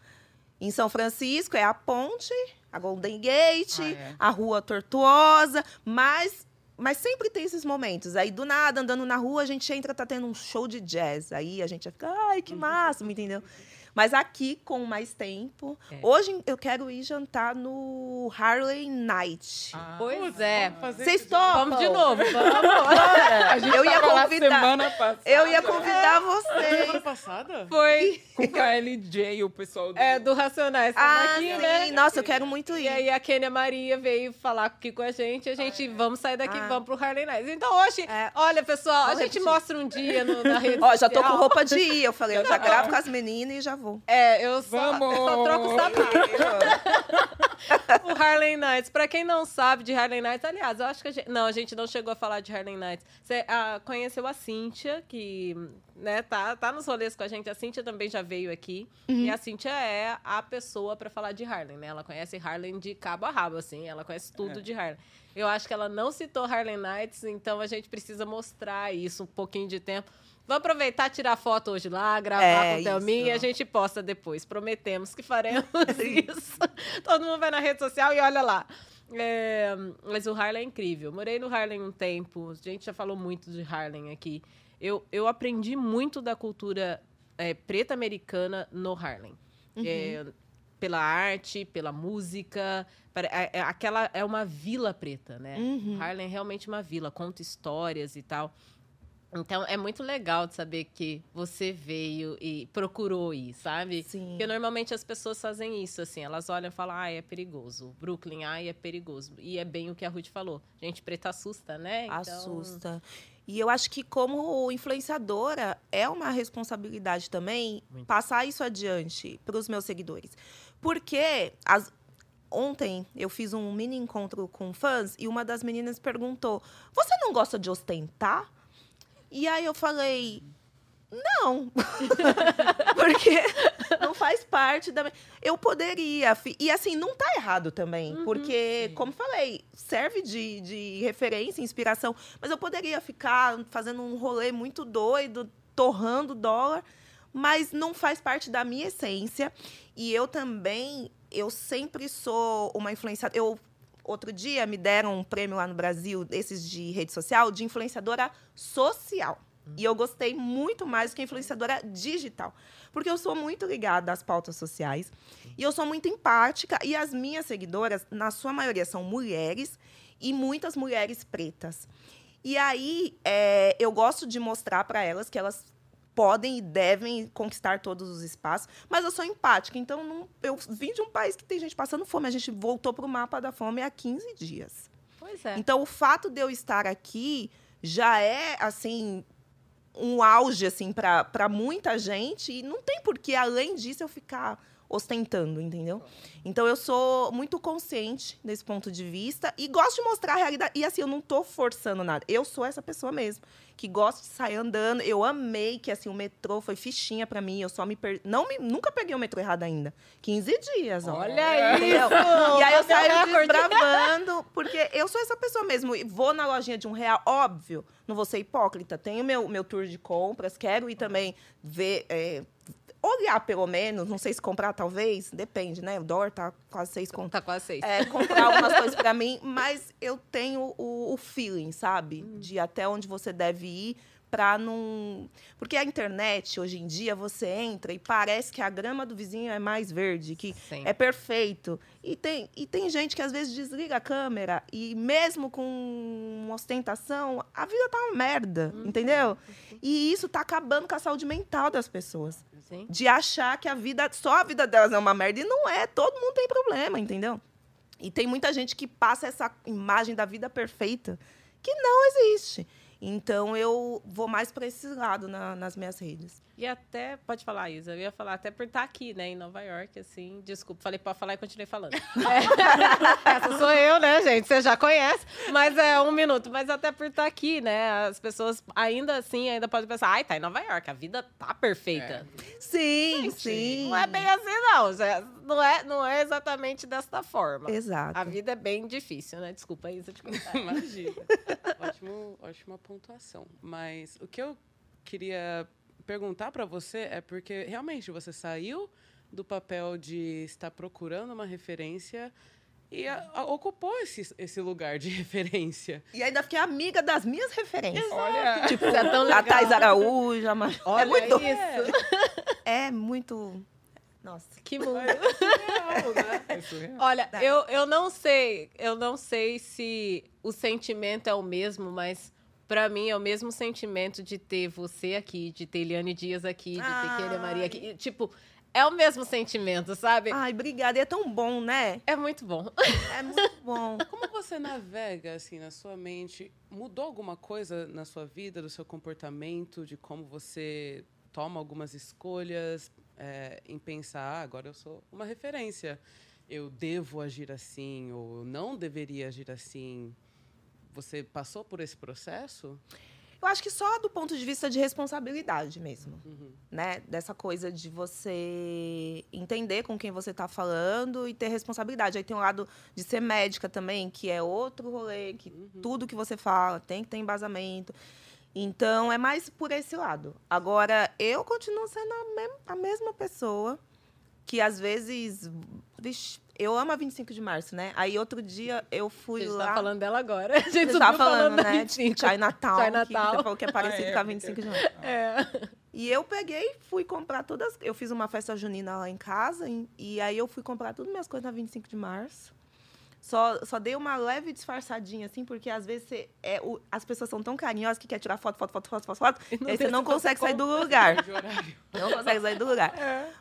Em São Francisco é a ponte, a Golden Gate, Ah, é. a rua tortuosa, mas, mas sempre tem esses momentos. Aí do nada, andando na rua, a gente entra, tá tendo um show de jazz. Aí a gente fica, ai, que máximo, entendeu? Mas aqui, com mais tempo. É. Hoje eu quero ir jantar no Harley Night. Ah, Pois é. Vocês topam? Vamos de novo, vamos. A gente Eu ia convidar- semana passada. Eu ia convidar vocês. Semana passada? Foi Com o KLJ e o pessoal do... é, do Racionais. Ah, aqui, sim. né? Nossa, eu quero muito E ir. aí a Kênia Maria veio falar aqui com a gente. A gente, vamos sair daqui, Ah. vamos pro Harley Nights. Então hoje, É. olha, pessoal, a Vamos gente repetir. mostra um dia no, na rede Ó, já tô com roupa de ir. Eu falei, eu já gravo com as meninas e já É, eu só, Vamos! eu só troco o sapato. o Harley Nights. Pra quem não sabe de Harley Nights, aliás, eu acho que a gente. Não, a gente não chegou a falar de Harley Nights. Você ah, conheceu a Cíntia, que né, tá, tá nos rolês com a gente. A Cíntia também já veio aqui. E a Cíntia é a pessoa pra falar de Harley, né? Ela conhece Harley de cabo a rabo, assim. Ela conhece tudo É. de Harley. Eu acho que ela não citou Harley Nights, então a gente precisa mostrar isso um pouquinho de tempo. Vamos aproveitar, tirar foto hoje lá, gravar É, com o Thelminha e a gente posta depois. Prometemos que faremos isso. Todo mundo vai na rede social e olha lá. É, mas o Harlem é incrível. Morei no Harlem um tempo. A gente já falou muito de Harlem aqui. Eu, eu aprendi muito da cultura é, preta americana no Harlem. É, pela arte, pela música. É- é- aquela é uma vila preta, né? Uhum. Harlem é realmente uma vila, conta histórias e tal. Então é muito legal de saber que você veio e procurou ir, sabe? Sim. Porque normalmente as pessoas fazem isso, assim, elas olham e falam, ah, é perigoso. Brooklyn, ai, é perigoso. E é bem o que a Ruth falou. Gente preta assusta, né? Então, Assusta. E eu acho que, como influenciadora, é uma responsabilidade também Muito. passar isso adiante para os meus seguidores. Porque as- ontem eu fiz um mini encontro com fãs e uma das meninas perguntou: Você não gosta de ostentar? E aí eu falei. Não, porque não faz parte da. Eu poderia. E assim, não tá errado também. Uhum, porque, sim. como falei, serve de, de referência, inspiração. Mas eu poderia ficar fazendo um rolê muito doido, torrando dólar, mas não faz parte da minha essência. E eu também, eu sempre sou uma influenciadora. Eu, outro dia me deram um prêmio lá no Brasil, esses de rede social, de influenciadora social. E eu gostei muito mais do que influenciadora digital. Porque eu sou muito ligada às pautas sociais. E eu sou muito empática. E as minhas seguidoras, na sua maioria, são mulheres. E muitas mulheres pretas. E aí, é, eu gosto de mostrar para elas que elas podem e devem conquistar todos os espaços, mas eu sou empática, então não- eu vim de um país que tem gente passando fome, a gente voltou para o mapa da fome há 15 dias. Pois é. Então, o fato de eu estar aqui já é, assim, um auge, assim, para muita gente. E não tem por que, além disso, eu ficar ostentando, entendeu? Então, eu sou muito consciente desse ponto de vista e gosto de mostrar a realidade. E, assim, eu não tô forçando nada. Eu sou essa pessoa mesmo, que gosta de sair andando. Eu amei que, assim, o metrô foi fichinha para mim. Eu só me... Per... Não me... Nunca peguei o metrô errado ainda. 15 dias, ó. Olha aí. Entendeu? E aí eu saio desbravando, porque eu sou essa pessoa mesmo. E Vou na lojinha de um real, óbvio, não vou ser hipócrita. Tenho meu, meu tour de compras, quero ir também ver. é, olhar pelo menos, não sei se comprar, talvez, depende, né? O dólar tá quase seis contas. Tá quase seis. É, comprar algumas coisas pra mim, mas eu tenho o, o feeling, sabe? Hum. De até onde você deve ir pra não. Porque a internet, hoje em dia, você entra e parece que a grama do vizinho é mais verde, que Sim. é perfeito. E tem, e tem gente que às vezes desliga a câmera e mesmo com ostentação, a vida tá uma merda, Uhum. entendeu? E isso tá acabando com a saúde mental das pessoas. Sim. De achar que a vida, só a vida delas é uma merda. E não é, todo mundo tem problema, entendeu? E tem muita gente que passa essa imagem da vida perfeita que não existe. Então eu vou mais para esse lado na- nas minhas redes. E até, pode falar, Isa, eu ia falar até por estar aqui, né, em Nova York, assim, desculpa, falei pra falar e continuei falando. É, essa sou eu, né, gente, você já conhece, mas é um minuto, mas até por estar aqui, né, as pessoas ainda assim, ainda podem pensar, ai, tá em Nova York, a vida tá perfeita. Sim, sim. Não é bem assim, não, não é, não é exatamente desta forma. Exato. A vida é bem difícil, né, desculpa, Isa, te contar. Imagina. Ótimo, ótima pontuação. Mas o que eu queria perguntar para você é porque realmente você saiu do papel de estar procurando uma referência e a- a- ocupou esse, esse lugar de referência. E ainda fiquei amiga das minhas referências. Olha, Tipo, é tão A legal. Thais Araújo, a Mar... Olha é muito, isso. é muito Nossa. Que mundo. É surreal, né? É surreal. Olha, eu, eu não sei, eu não sei se o sentimento é o mesmo, mas pra mim é o mesmo sentimento de ter você aqui, de ter Eliane Dias aqui, de ter Kélia Maria aqui. E, Tipo, é o mesmo sentimento, sabe? Ai, obrigada. E é tão bom, né? É muito bom. É muito bom. Como você navega, assim, na sua mente? Mudou alguma coisa na sua vida, do seu comportamento, de como você toma algumas escolhas é, em pensar, ah, agora eu sou uma referência. Eu devo agir assim, ou eu não deveria agir assim. Você passou por esse processo? Eu acho que só do ponto de vista de responsabilidade mesmo, Uhum. né? Dessa coisa de você entender com quem você está falando e ter responsabilidade. Aí tem o lado de ser médica também, que é outro rolê, que Uhum. tudo que você fala tem que ter embasamento. Então, é mais por esse lado. Agora, eu continuo sendo a, mem- a mesma pessoa que, às vezes... Vixe, eu amo a 25 de março, né? Aí, outro dia, eu A fui gente lá... tá falando dela agora. A gente tava falando, da né? 25. Chinatown. Chinatown. Que você falou que é parecido Ah, é, com a porque- 25 de março. É. E eu peguei e fui comprar todas. Eu fiz uma festa junina lá em casa. e- E aí eu fui comprar todas minhas coisas na 25 de março. Só, só dei uma leve disfarçadinha, assim, porque às vezes você, é, o- as pessoas são tão carinhosas que quer tirar foto, foto, foto, foto, foto, foto. E aí você não consegue sair do lugar. Não consegue sair do lugar.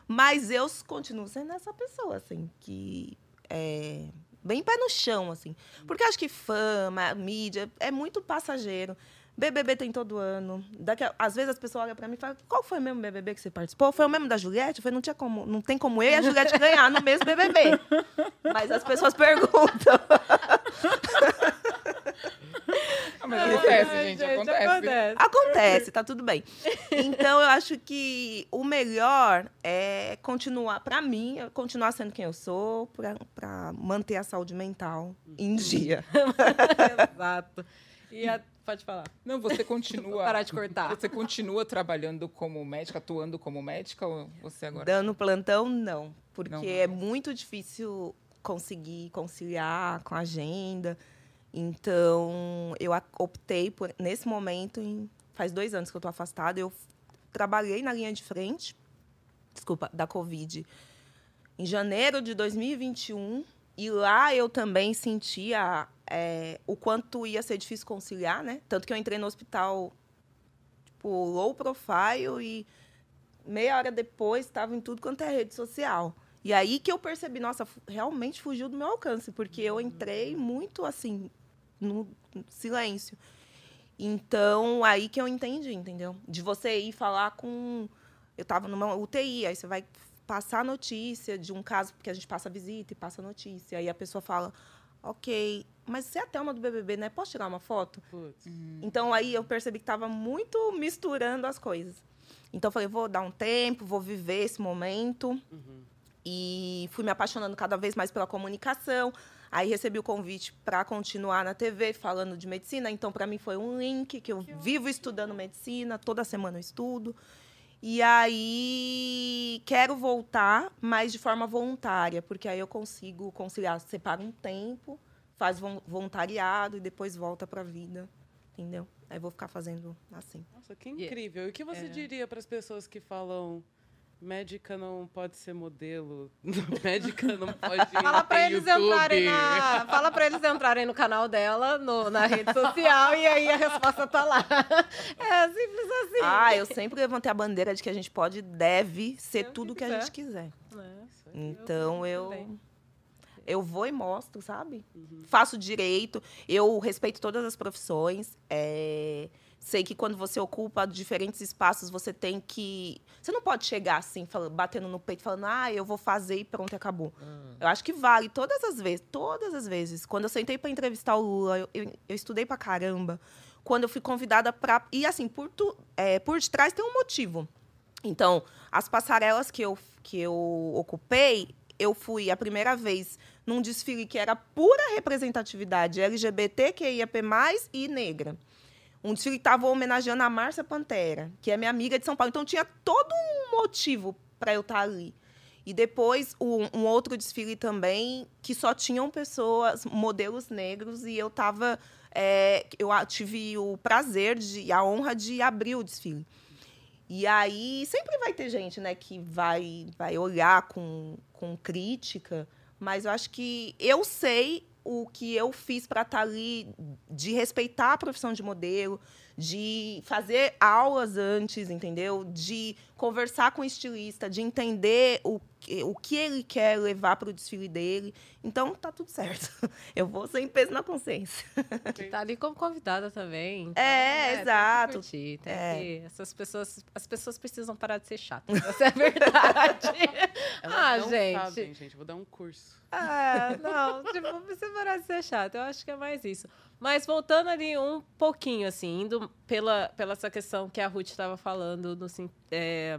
Mas eu continuo sendo essa pessoa, assim, que é bem pé no chão, assim. Porque acho que fama, mídia, é muito passageiro. BBB tem todo ano. Daqui a- às vezes as pessoas olham pra mim e falam, qual foi o mesmo BBB que você participou? Foi o mesmo da Juliette? Eu falei, não, tinha como, não tem como eu e a Juliette ganhar no mesmo BBB. Mas as pessoas perguntam. Ah, mas acontece, Ai, gente, acontece. Acontece, tá tudo bem. Então, eu acho que o melhor é continuar, pra mim, continuar sendo quem eu sou, pra, pra manter a saúde mental em dia. Exato. E a- Pode falar. Não, você continua. Vou parar de cortar. Você continua trabalhando como médica, atuando como médica ou você agora? Dando plantão, não. Porque Não. é muito difícil conseguir conciliar com a agenda. Então, eu a- optei por, nesse momento, em- faz dois anos que eu estou afastada, eu trabalhei na linha de frente, desculpa, da Covid, em janeiro de 2021. E lá eu também sentia é, o quanto ia ser difícil conciliar, né? Tanto que eu entrei no hospital, tipo, low profile e meia hora depois estava em tudo quanto é rede social. E aí que eu percebi, nossa, realmente fugiu do meu alcance, porque eu entrei muito assim, no silêncio. Então, aí que eu entendi, entendeu? De você ir falar com. Eu estava numa UTI, aí você vai passar notícia de um caso, porque a gente passa visita e passa notícia. Aí a pessoa fala, ok, mas você é a Thelma do BBB, né? Posso tirar uma foto? Putz. Então aí eu percebi que estava muito misturando as coisas. Então eu falei, vou dar um tempo, vou viver esse momento. Uhum. E fui me apaixonando cada vez mais pela comunicação. Aí recebi o convite para continuar na TV falando de medicina. Então, para mim, foi um link que eu vivo estudando medicina, toda semana eu estudo. E aí quero voltar, mas de forma voluntária, porque aí eu consigo conciliar, separa um tempo, faz voluntariado e depois volta para a vida, entendeu? Aí vou ficar fazendo assim. Nossa, que E- incrível. E o que você é. diria para as pessoas que falam médica não pode ser modelo, médica não pode Fala eles YouTube. entrarem na. Fala pra eles entrarem no canal dela, no- na rede social, e aí a resposta tá lá. É simples assim. Ah, eu sempre levantei a bandeira de que a gente pode deve ser É o que tudo que a gente quiser. É. Então eu também. Eu vou e mostro, sabe? Uhum. Faço direito, eu respeito todas as profissões. é, Sei que quando você ocupa diferentes espaços, você tem que. Você não pode chegar assim, falando, batendo no peito, falando, ah, eu vou fazer e pronto, acabou. Eu acho que vale todas as vezes, todas as vezes. Quando eu sentei para entrevistar o Lula, eu, eu, eu estudei pra caramba. Quando eu fui convidada para. E assim, por, tu, é, por detrás tem um motivo. Então, as passarelas que eu, que eu ocupei, eu fui a primeira vez num desfile que era pura representatividade LGBT, QIAP+, e negra. Um desfile que estava homenageando a Márcia Pantera, que é minha amiga de São Paulo. Então, tinha todo um motivo para eu estar ali. E depois, um, um outro desfile também, que só tinham pessoas, modelos negros, e eu tava... é, eu tive o prazer de, a honra de abrir o desfile. E aí sempre vai ter gente, né, que vai, vai olhar com, com crítica, mas eu acho que eu sei o que eu fiz para estar tá ali, de respeitar a profissão de modelo, de fazer aulas antes, entendeu? De conversar com o estilista, de entender o que, o que ele quer levar para o desfile dele. Então, tá tudo certo. Eu vou sem peso na consciência. Tá ali como convidada também. Então, é, é, exato. Tem que curtir, tem é. que, essas pessoas, as pessoas precisam parar de ser chatas. Essa é a verdade. ah, não gente. Sabem, gente. Vou dar um curso. Ah, não, tipo, precisa parar de ser chato. Eu acho que é mais isso. Mas voltando ali um pouquinho, assim, indo pela, pela essa questão que a Ruth estava falando, no, é,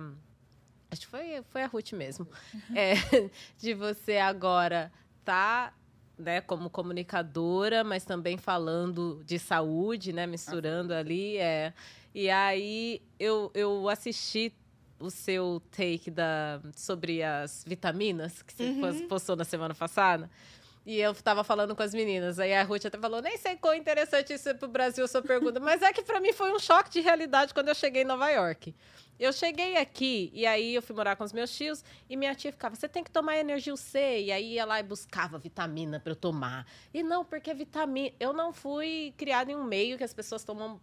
acho que foi, foi a Ruth mesmo, uhum. é, de você agora tá né, como comunicadora, mas também falando de saúde, né, misturando ali, é. E aí eu, eu assisti o seu take da, sobre as vitaminas que você uhum. postou na semana passada. E eu tava falando com as meninas. Aí a Ruth até falou: nem sei quão interessante isso é pro Brasil, sua pergunta. Mas é que para mim foi um choque de realidade quando eu cheguei em Nova York. Eu cheguei aqui e aí eu fui morar com os meus tios e minha tia ficava: você tem que tomar energia C. E aí ia lá e buscava vitamina para eu tomar. E não, porque vitamina. Eu não fui criada em um meio que as pessoas tomam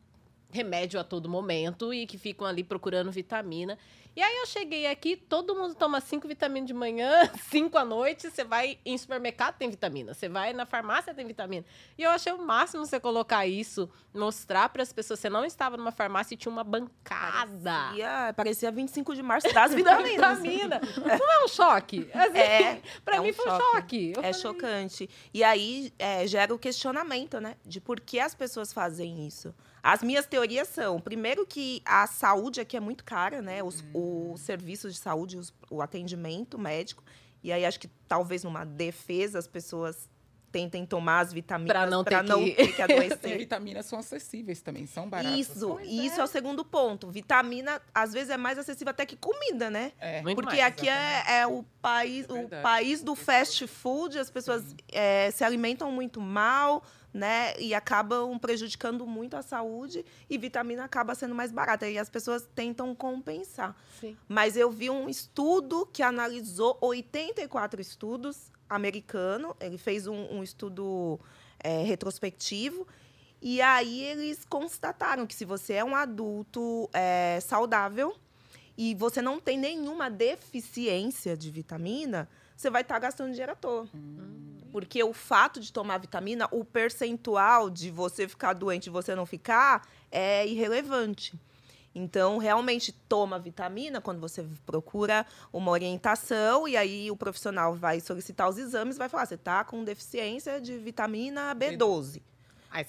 remédio a todo momento e que ficam ali procurando vitamina. E aí eu cheguei aqui, todo mundo toma cinco vitaminas de manhã, cinco à noite. Você vai em supermercado, tem vitamina. Você vai na farmácia, tem vitamina. E eu achei o máximo você colocar isso, mostrar para as pessoas. Você não estava numa farmácia e tinha uma bancada. Parecia, parecia 25 de março das vitaminas. vitamina. Não é um choque? Assim, é. Para é mim um foi um choque. é falei... chocante. E aí é, gera o questionamento, né? De por que as pessoas fazem isso. As minhas teorias são, primeiro que a saúde aqui é muito cara, né? Os, hum. O serviço de saúde, os, o atendimento médico. E aí acho que talvez numa defesa as pessoas tentem tomar as vitaminas para não, ter, não que... ter que adoecer. e vitaminas são acessíveis também, são baratas. Isso, pois isso é. é. o segundo ponto. Vitamina, às vezes, é mais acessível até que comida, né? É. Muito Porque mais, aqui é, é, o país, é o país do fast food, as pessoas é, se alimentam muito mal, né? E acabam prejudicando muito a saúde e vitamina acaba sendo mais barata. E as pessoas tentam compensar. Sim. Mas eu vi um estudo que analisou 84 estudos americano. Ele fez um, um estudo é, retrospectivo. E aí eles constataram que se você é um adulto é, saudável e você não tem nenhuma deficiência de vitamina, você vai estar tá gastando dinheiro à toa. Hum. Porque o fato de tomar vitamina, o percentual de você ficar doente e você não ficar, é irrelevante. Então, realmente, toma vitamina quando você procura uma orientação, e aí o profissional vai solicitar os exames vai falar: você está com deficiência de vitamina B12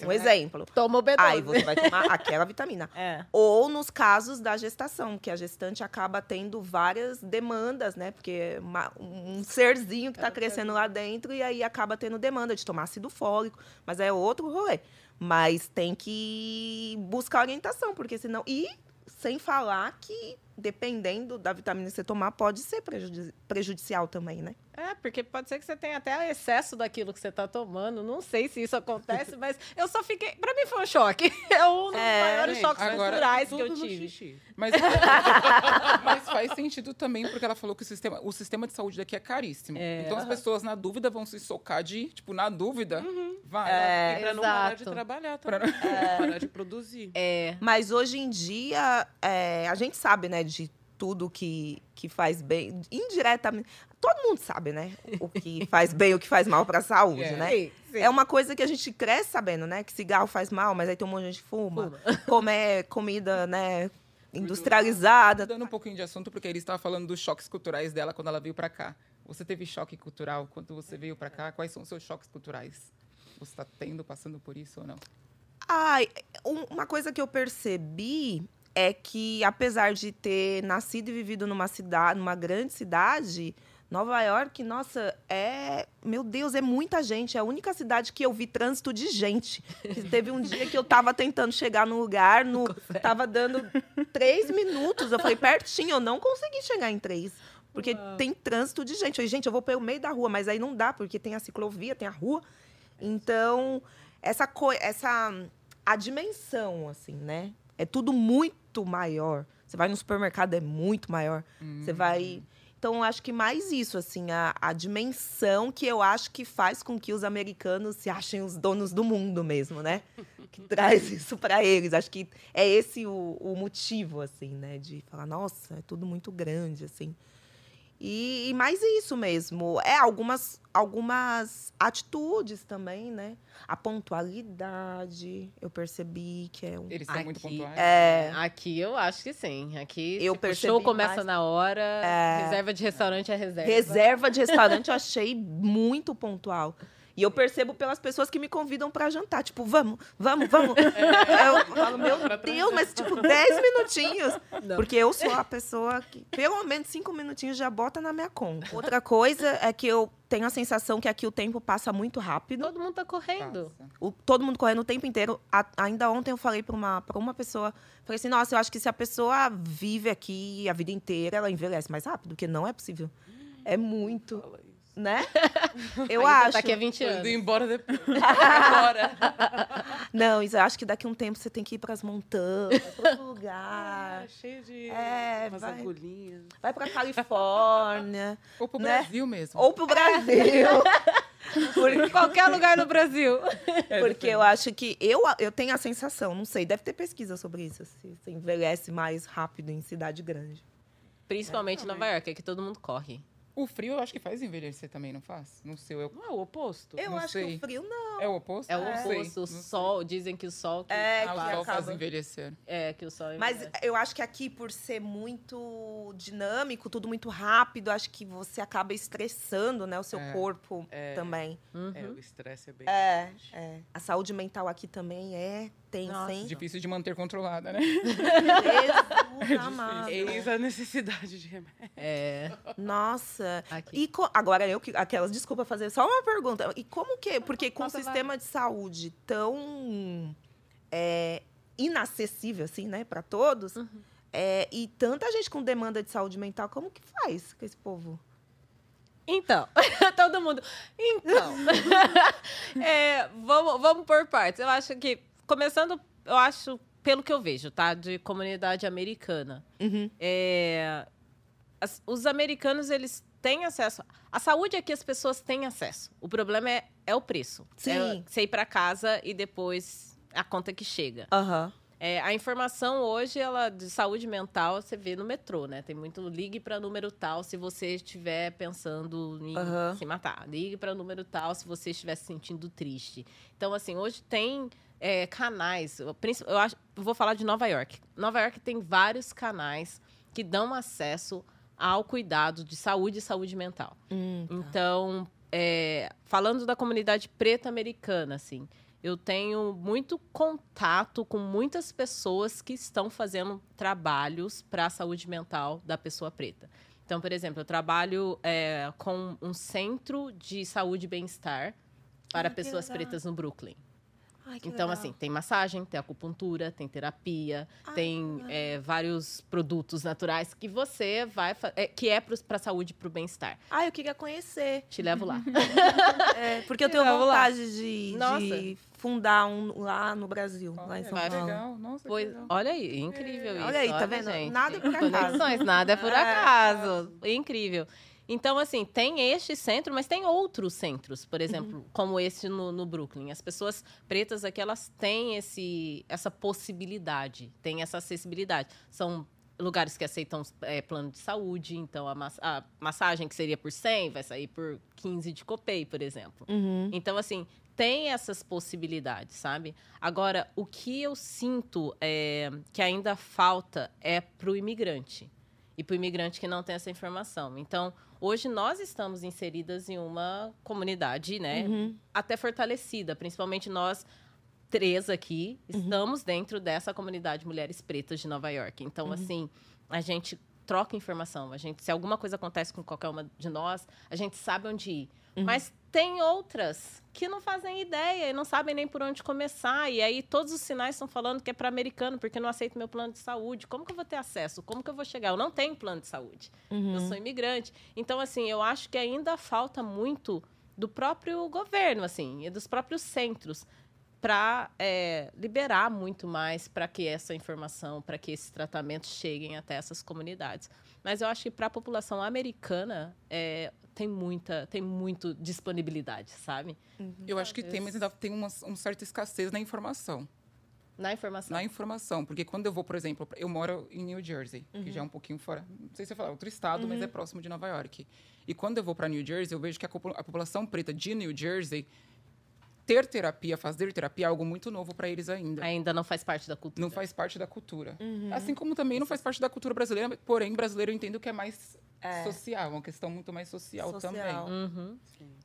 um exemplo. Toma o B12. Aí você vai tomar aquela vitamina. É. Ou nos casos da gestação, que a gestante acaba tendo várias demandas, né? Porque uma, um serzinho que está crescendo lá dentro e aí acaba tendo demanda de tomar ácido fólico. Mas é outro rolê. Mas tem que buscar orientação, porque senão. E sem falar que, dependendo da vitamina que você tomar, pode ser prejudicial também, né? É, porque pode ser que você tenha até excesso daquilo que você está tomando. Não sei se isso acontece, mas eu só fiquei. Para mim foi um choque. É um dos é, maiores gente, choques culturais que eu tive. Mas, mas, faz sentido também, porque ela falou que o sistema, o sistema de saúde daqui é caríssimo. É. Então as pessoas, na dúvida, vão se socar de, tipo, na dúvida, uhum. vai. É, e pra não parar de trabalhar também. Pra não... parar de produzir. É. Mas hoje em dia, é, a gente sabe, né, de tudo que, que faz bem, indiretamente. Todo mundo sabe, né? O que faz bem e o que faz mal para a saúde, é. né? Sim, sim. É uma coisa que a gente cresce sabendo, né? Que cigarro faz mal, mas aí tem um monte de gente que fuma. fuma. Comer comida, né? Industrializada. Dando um pouquinho de assunto, porque ele estava falando dos choques culturais dela quando ela veio para cá. Você teve choque cultural quando você veio para cá? Quais são os seus choques culturais? Você está tendo, passando por isso ou não? Ai, uma coisa que eu percebi é que, apesar de ter nascido e vivido numa cidade, numa grande cidade, Nova York, nossa, é. Meu Deus, é muita gente. É a única cidade que eu vi trânsito de gente. Teve um dia que eu tava tentando chegar no lugar, no, tava dando três minutos. Eu falei, pertinho, eu não consegui chegar em três. Porque Uau. tem trânsito de gente. Eu falei, gente, eu vou pelo meio da rua, mas aí não dá, porque tem a ciclovia, tem a rua. Então, essa coisa, essa a dimensão, assim, né? É tudo muito maior. Você vai no supermercado, é muito maior. Você vai. Então, acho que mais isso, assim, a, a dimensão que eu acho que faz com que os americanos se achem os donos do mundo mesmo, né? Que traz isso para eles. Acho que é esse o, o motivo, assim, né? De falar, nossa, é tudo muito grande, assim. E, e mais isso mesmo. É algumas, algumas atitudes também, né? A pontualidade, eu percebi que é um. Eles são muito Aqui, pontuais. É, Aqui eu acho que sim. Aqui Eu o show começa mais- na hora, reserva de restaurante é reserva. reserva de restaurante eu achei muito pontual. E eu percebo pelas pessoas que me convidam para jantar. Tipo, vamos, vamos, vamos. Eu falo, meu Deus, mas tipo, 10 minutinhos. Não. Porque eu sou a pessoa que, pelo menos, cinco minutinhos já bota na minha conta. Outra coisa é que eu tenho a sensação que aqui o tempo passa muito rápido. Todo mundo tá correndo. O- todo mundo correndo o tempo inteiro. A- ainda ontem eu falei para uma, pra uma pessoa, falei assim, nossa, eu acho que se a pessoa vive aqui a vida inteira, ela envelhece mais rápido, porque não é possível. É muito. Né? Eu Ainda acho. Tá aqui há 20 Tô indo anos. embora depois. Agora. Não, eu acho que daqui a um tempo você tem que ir para as montanhas, para outro lugar. Ah, cheio de É, umas vai. agulhinhas. Vai para Califórnia Ou pro né? Brasil mesmo. ou para o Brasil. Porque, Qualquer lugar no Brasil. É, porque eu acho que eu, eu tenho a sensação, não sei, deve ter pesquisa sobre isso, se você envelhece mais rápido em cidade grande. Principalmente em Nova York, é que todo mundo corre. O frio eu acho que faz envelhecer também, não faz? Não sei, eu... Não é o oposto? Eu Não acho sei. que o frio não. é o oposto? É o oposto, o não sei. sol. Dizem que o sol. Que É, Ah, que o sol faz acaba- envelhecer. é, que o sol. Mas envelhece. eu acho que aqui, por ser muito dinâmico, tudo muito rápido, acho que você acaba estressando, né, o seu É. corpo É. também. Uhum. É, o estresse é bem. É, é. A saúde mental aqui também é tensa, Nossa. hein? Difícil de manter controlada, né? Jesus amado. Eis a necessidade de remédio. É. Nossa. Aqui. E co- agora eu que aquelas, desculpa fazer só uma pergunta. E como que, porque com o Passa, vai. sistema de saúde tão é, inacessível assim, né, para todos, Uhum. é, e tanta gente com demanda de saúde mental, como que faz com esse povo? Então, todo mundo. Então, é, vamos, vamos por partes. Eu acho que, começando, eu acho, pelo que eu vejo, tá? De comunidade americana. Uhum. É, as- os americanos, eles têm acesso. A saúde aqui as pessoas têm acesso. O problema é, é o preço. Sim. É você ir para casa e depois a conta que chega. Aham. É, a informação hoje, ela de saúde mental, você vê no metrô, né? Tem muito ligue para número tal se você estiver pensando em Aham. se matar. Ligue para número tal se você estiver se sentindo triste. Então, assim, hoje tem é, canais. Eu, acho, eu vou falar de Nova York. Nova York tem vários canais que dão acesso ao cuidado de saúde e saúde mental. Hum, Então, é, falando da comunidade preta americana, assim, eu tenho muito contato com muitas pessoas que estão fazendo trabalhos para a saúde mental da pessoa preta. Então, por exemplo, eu trabalho é, com um centro de saúde e bem-estar para Ah, pessoas pretas no Brooklyn. Ai, Então, legal. assim, tem massagem, tem acupuntura, tem terapia, Ah, tem é, vários produtos naturais que você vai... é, que é para a saúde e para o bem-estar. Ah, eu queria conhecer. Te levo lá. É, porque eu tenho vontade de, Nossa. de fundar um lá no Brasil, lá em São Vai. Paulo. legal. Nossa, Pois, legal. olha aí, incrível isso. Olha aí, tá vendo? gente. Nada é por acaso. Conexões, nada é por É, acaso. Incrível. Então, assim, tem este centro, mas tem outros centros, por exemplo, como esse no, no Brooklyn. As pessoas pretas aqui, elas têm esse, essa possibilidade, têm essa acessibilidade. São lugares que aceitam é, plano de saúde, então a, a massagem que seria por 100 vai sair por 15 de copay, por exemplo. Uhum. Então, assim, tem essas possibilidades, sabe? Agora, o que eu sinto é, que ainda falta é para o imigrante. E para o imigrante que não tem essa informação. Então, hoje nós estamos inseridas em uma comunidade, né? Uhum. Até fortalecida, principalmente nós três aqui estamos dentro dessa comunidade Mulheres Pretas de Nova York. Então, assim, a gente troca informação. A gente, se alguma coisa acontece com qualquer uma de nós, a gente sabe onde ir. Mas tem outras que não fazem ideia e não sabem nem por onde começar. E aí todos os sinais estão falando que é para americano, porque não aceito meu plano de saúde. Como que eu vou ter acesso? Como que eu vou chegar? Eu não tenho plano de saúde. Eu sou imigrante. Então, assim, eu acho que ainda falta muito do próprio governo, assim, e dos próprios centros para é, liberar muito mais para que essa informação, para que esses tratamentos cheguem até essas comunidades. Mas eu acho que para a população americana é, tem muita, tem muito disponibilidade, sabe? Eu acho que tem, mas ainda tem uma, uma certa escassez na informação. Na informação. Na informação. Porque quando eu vou, por exemplo, eu moro em New Jersey, que já é um pouquinho fora. Não sei se eu falar outro estado, mas é próximo de Nova York. E quando eu vou para New Jersey, eu vejo que a, a população preta de New Jersey ter terapia, fazer terapia é algo muito novo para eles ainda. Ainda não faz parte da cultura. Não faz parte da cultura. Assim como também não faz parte da cultura brasileira, porém, brasileiro eu entendo que é mais social, uma questão muito mais social, Social. também. Uhum.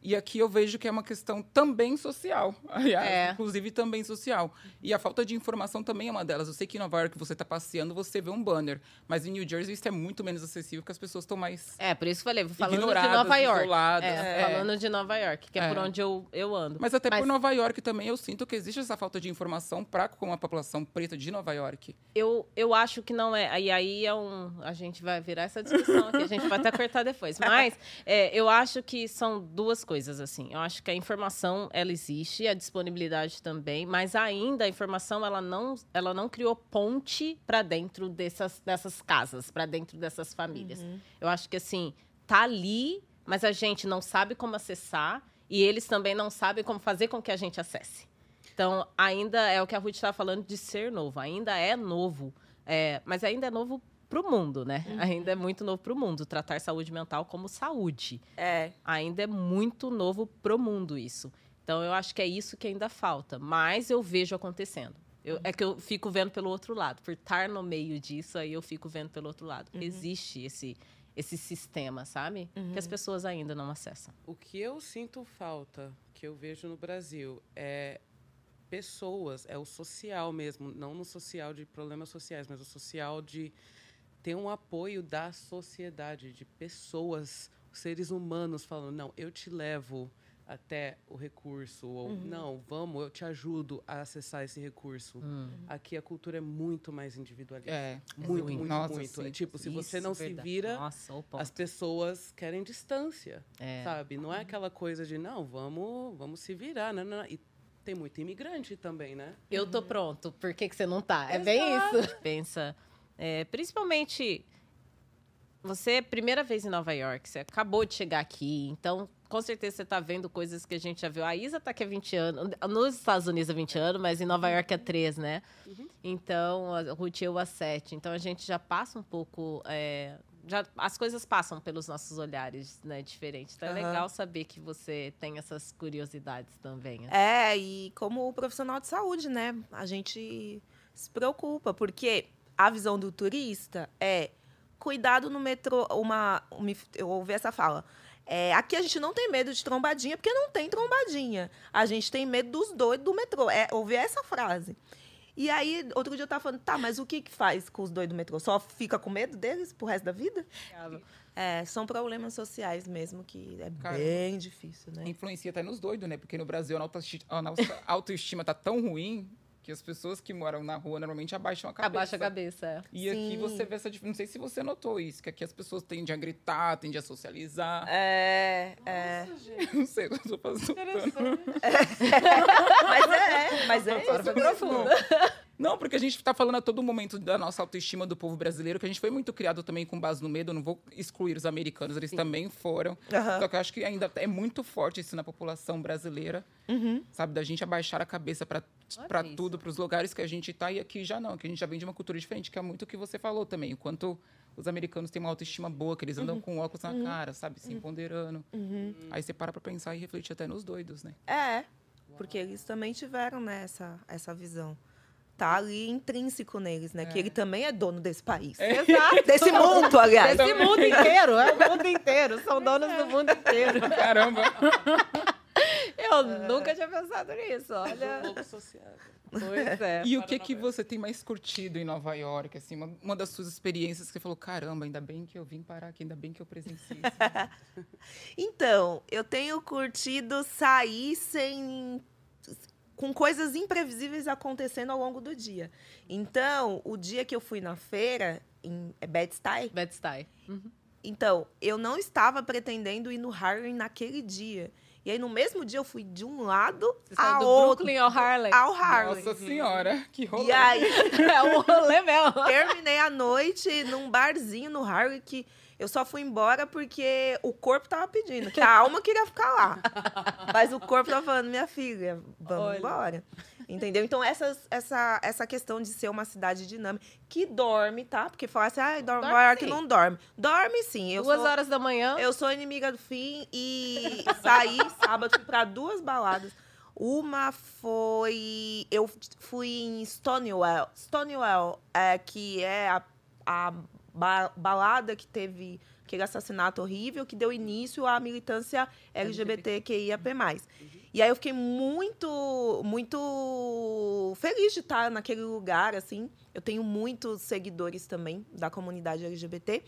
E aqui eu vejo que é uma questão também social. Aliás, É. inclusive também social. E a falta de informação também é uma delas. Eu sei que em Nova York você está passeando, você vê um banner. Mas em New Jersey isso é muito menos acessível, porque as pessoas estão mais. É, por isso que eu falei, falando de Nova York. É, é. Falando de Nova York, que é, É. por onde eu, eu ando. Mas até Mas- por Nova York também eu sinto que existe essa falta de informação para com a população preta de Nova York. Eu, eu acho que não é. E aí é um. A gente vai virar essa discussão aqui, a gente vai até cortar depois. Mas é, eu acho que são duas coisas, assim. Eu acho que a informação, ela existe, a disponibilidade também, mas ainda a informação, ela não, ela não criou ponte para dentro dessas, dessas casas, para dentro dessas famílias. Eu acho que, assim, tá ali, mas a gente não sabe como acessar e eles também não sabem como fazer com que a gente acesse. Então, ainda é o que a Ruth estava falando de ser novo. Ainda é novo, é, mas ainda é novo para o mundo, né? Ainda é muito novo para o mundo. Tratar saúde mental como saúde. É. Ainda é muito novo para o mundo isso. Então, eu acho que é isso que ainda falta. Mas eu vejo acontecendo. Eu- é que eu fico vendo pelo outro lado. Por estar no meio disso, aí eu fico vendo pelo outro lado. Existe esse, esse sistema, sabe? Que as pessoas ainda não acessam. O que eu sinto falta, que eu vejo no Brasil, é pessoas, é o social mesmo, não no social de problemas sociais, mas o social de ter um apoio da sociedade, de pessoas, seres humanos falando, não, eu te levo até o recurso, ou não, vamos, eu te ajudo a acessar esse recurso. Aqui a cultura é muito mais individualista. É. Muito, muito. muito, Nossa, muito. sim. É tipo, se você Isso, não se verdade. vira, Nossa, as pessoas querem distância, É. sabe? Não é aquela coisa de, não, vamos, vamos se virar, né? E tem muito imigrante também, né? Eu tô pronto, por que, que você não tá? É bem isso. Pensa, é, principalmente, você é a primeira vez em Nova York, você acabou de chegar aqui, então com certeza você tá vendo coisas que a gente já viu. A Isa tá aqui há 20 anos, nos Estados Unidos há 20 anos, mas em Nova York há 3, né? Então, a Ruth eu há 7. Então a gente já passa um pouco. é, já, as coisas passam pelos nossos olhares, né? Diferentes. Então é Aham. legal saber que você tem essas curiosidades também. assim. É, e como profissional de saúde, né? A gente se preocupa, porque a visão do turista é cuidado no metrô. Uma, uma- eu ouvi essa fala. É, aqui a gente não tem medo de trombadinha, porque não tem trombadinha. A gente tem medo dos doidos do metrô. É, ouvi essa frase. E aí, outro dia eu tava falando, tá, mas o que que faz com os doidos do metrô? Só fica com medo deles pro resto da vida? É, são problemas sociais mesmo, que é Cara, bem difícil, né? Influencia até nos doidos, né? Porque no Brasil a nossa autoestima tá tão ruim que as pessoas que moram na rua normalmente abaixam a cabeça. Abaixa a cabeça. é. E aqui Sim. você vê essa diferença. Não sei se você notou isso, que aqui as pessoas tendem a gritar, tendem a socializar. É, é. Não sei, eu tô fazendo. Mas é, mas é Agora isso foi mesmo. profundo. Não, porque a gente tá falando a todo momento da nossa autoestima do povo brasileiro, que a gente foi muito criado também com base no medo. Eu não vou excluir os americanos, eles também foram. Aham. Só que eu acho que ainda é muito forte isso na população brasileira, sabe? Da gente abaixar a cabeça para para tudo, para os lugares que a gente tá e aqui já não, que a gente já vem de uma cultura diferente, que é muito o que você falou também. O quanto os americanos têm uma autoestima boa, que eles andam com óculos na cara, sabe? Se empoderando. Aí você para pra pensar e reflete até nos doidos, né? É, porque eles também tiveram né, essa, essa visão. Tá ali intrínseco neles, né? Que ele também é dono desse país. Exato. Desse mundo, aliás. Desse mundo inteiro, é o mundo inteiro. São donos do mundo inteiro. Caramba! Eu nunca tinha pensado nisso, Um olha. pouco sociável. Pois é. E o que que você tem mais curtido em Nova York? Assim, uma, uma das suas experiências que você falou, caramba, ainda bem que eu vim parar aqui, ainda bem que eu presenciei isso. Então, eu tenho curtido sair sem. Com coisas imprevisíveis acontecendo ao longo do dia. Então, o dia que eu fui na feira, em é Bed-Stuy, Bed-Stuy. Então, eu não estava pretendendo ir no Harlem naquele dia. E aí, no mesmo dia, eu fui de um lado Você ao do outro. Brooklyn ao Harlem. Ao Harlem. Nossa senhora, que rolê. E aí, É um rolê mesmo. terminei a noite num barzinho no Harlem que eu só fui embora porque o corpo tava pedindo, que a alma queria ficar lá. Mas o corpo tava falando, minha filha, vamos Olha. embora. Entendeu? Então, essas, essa, essa questão de ser uma cidade dinâmica, que dorme, tá? Porque falar assim, ah, Dorme Nova York sim. não dorme. Dorme sim. Eu Duas sou, horas da manhã. eu sou inimiga do fim e saí sábado pra duas baladas. Uma foi. Eu fui em Stonewall. Stonewall, é, que é a, a ba- balada que teve aquele assassinato horrível que deu início à militância LGBTQIAP+. E aí eu fiquei muito, muito feliz de estar naquele lugar, assim. Eu tenho muitos seguidores também da comunidade LGBT.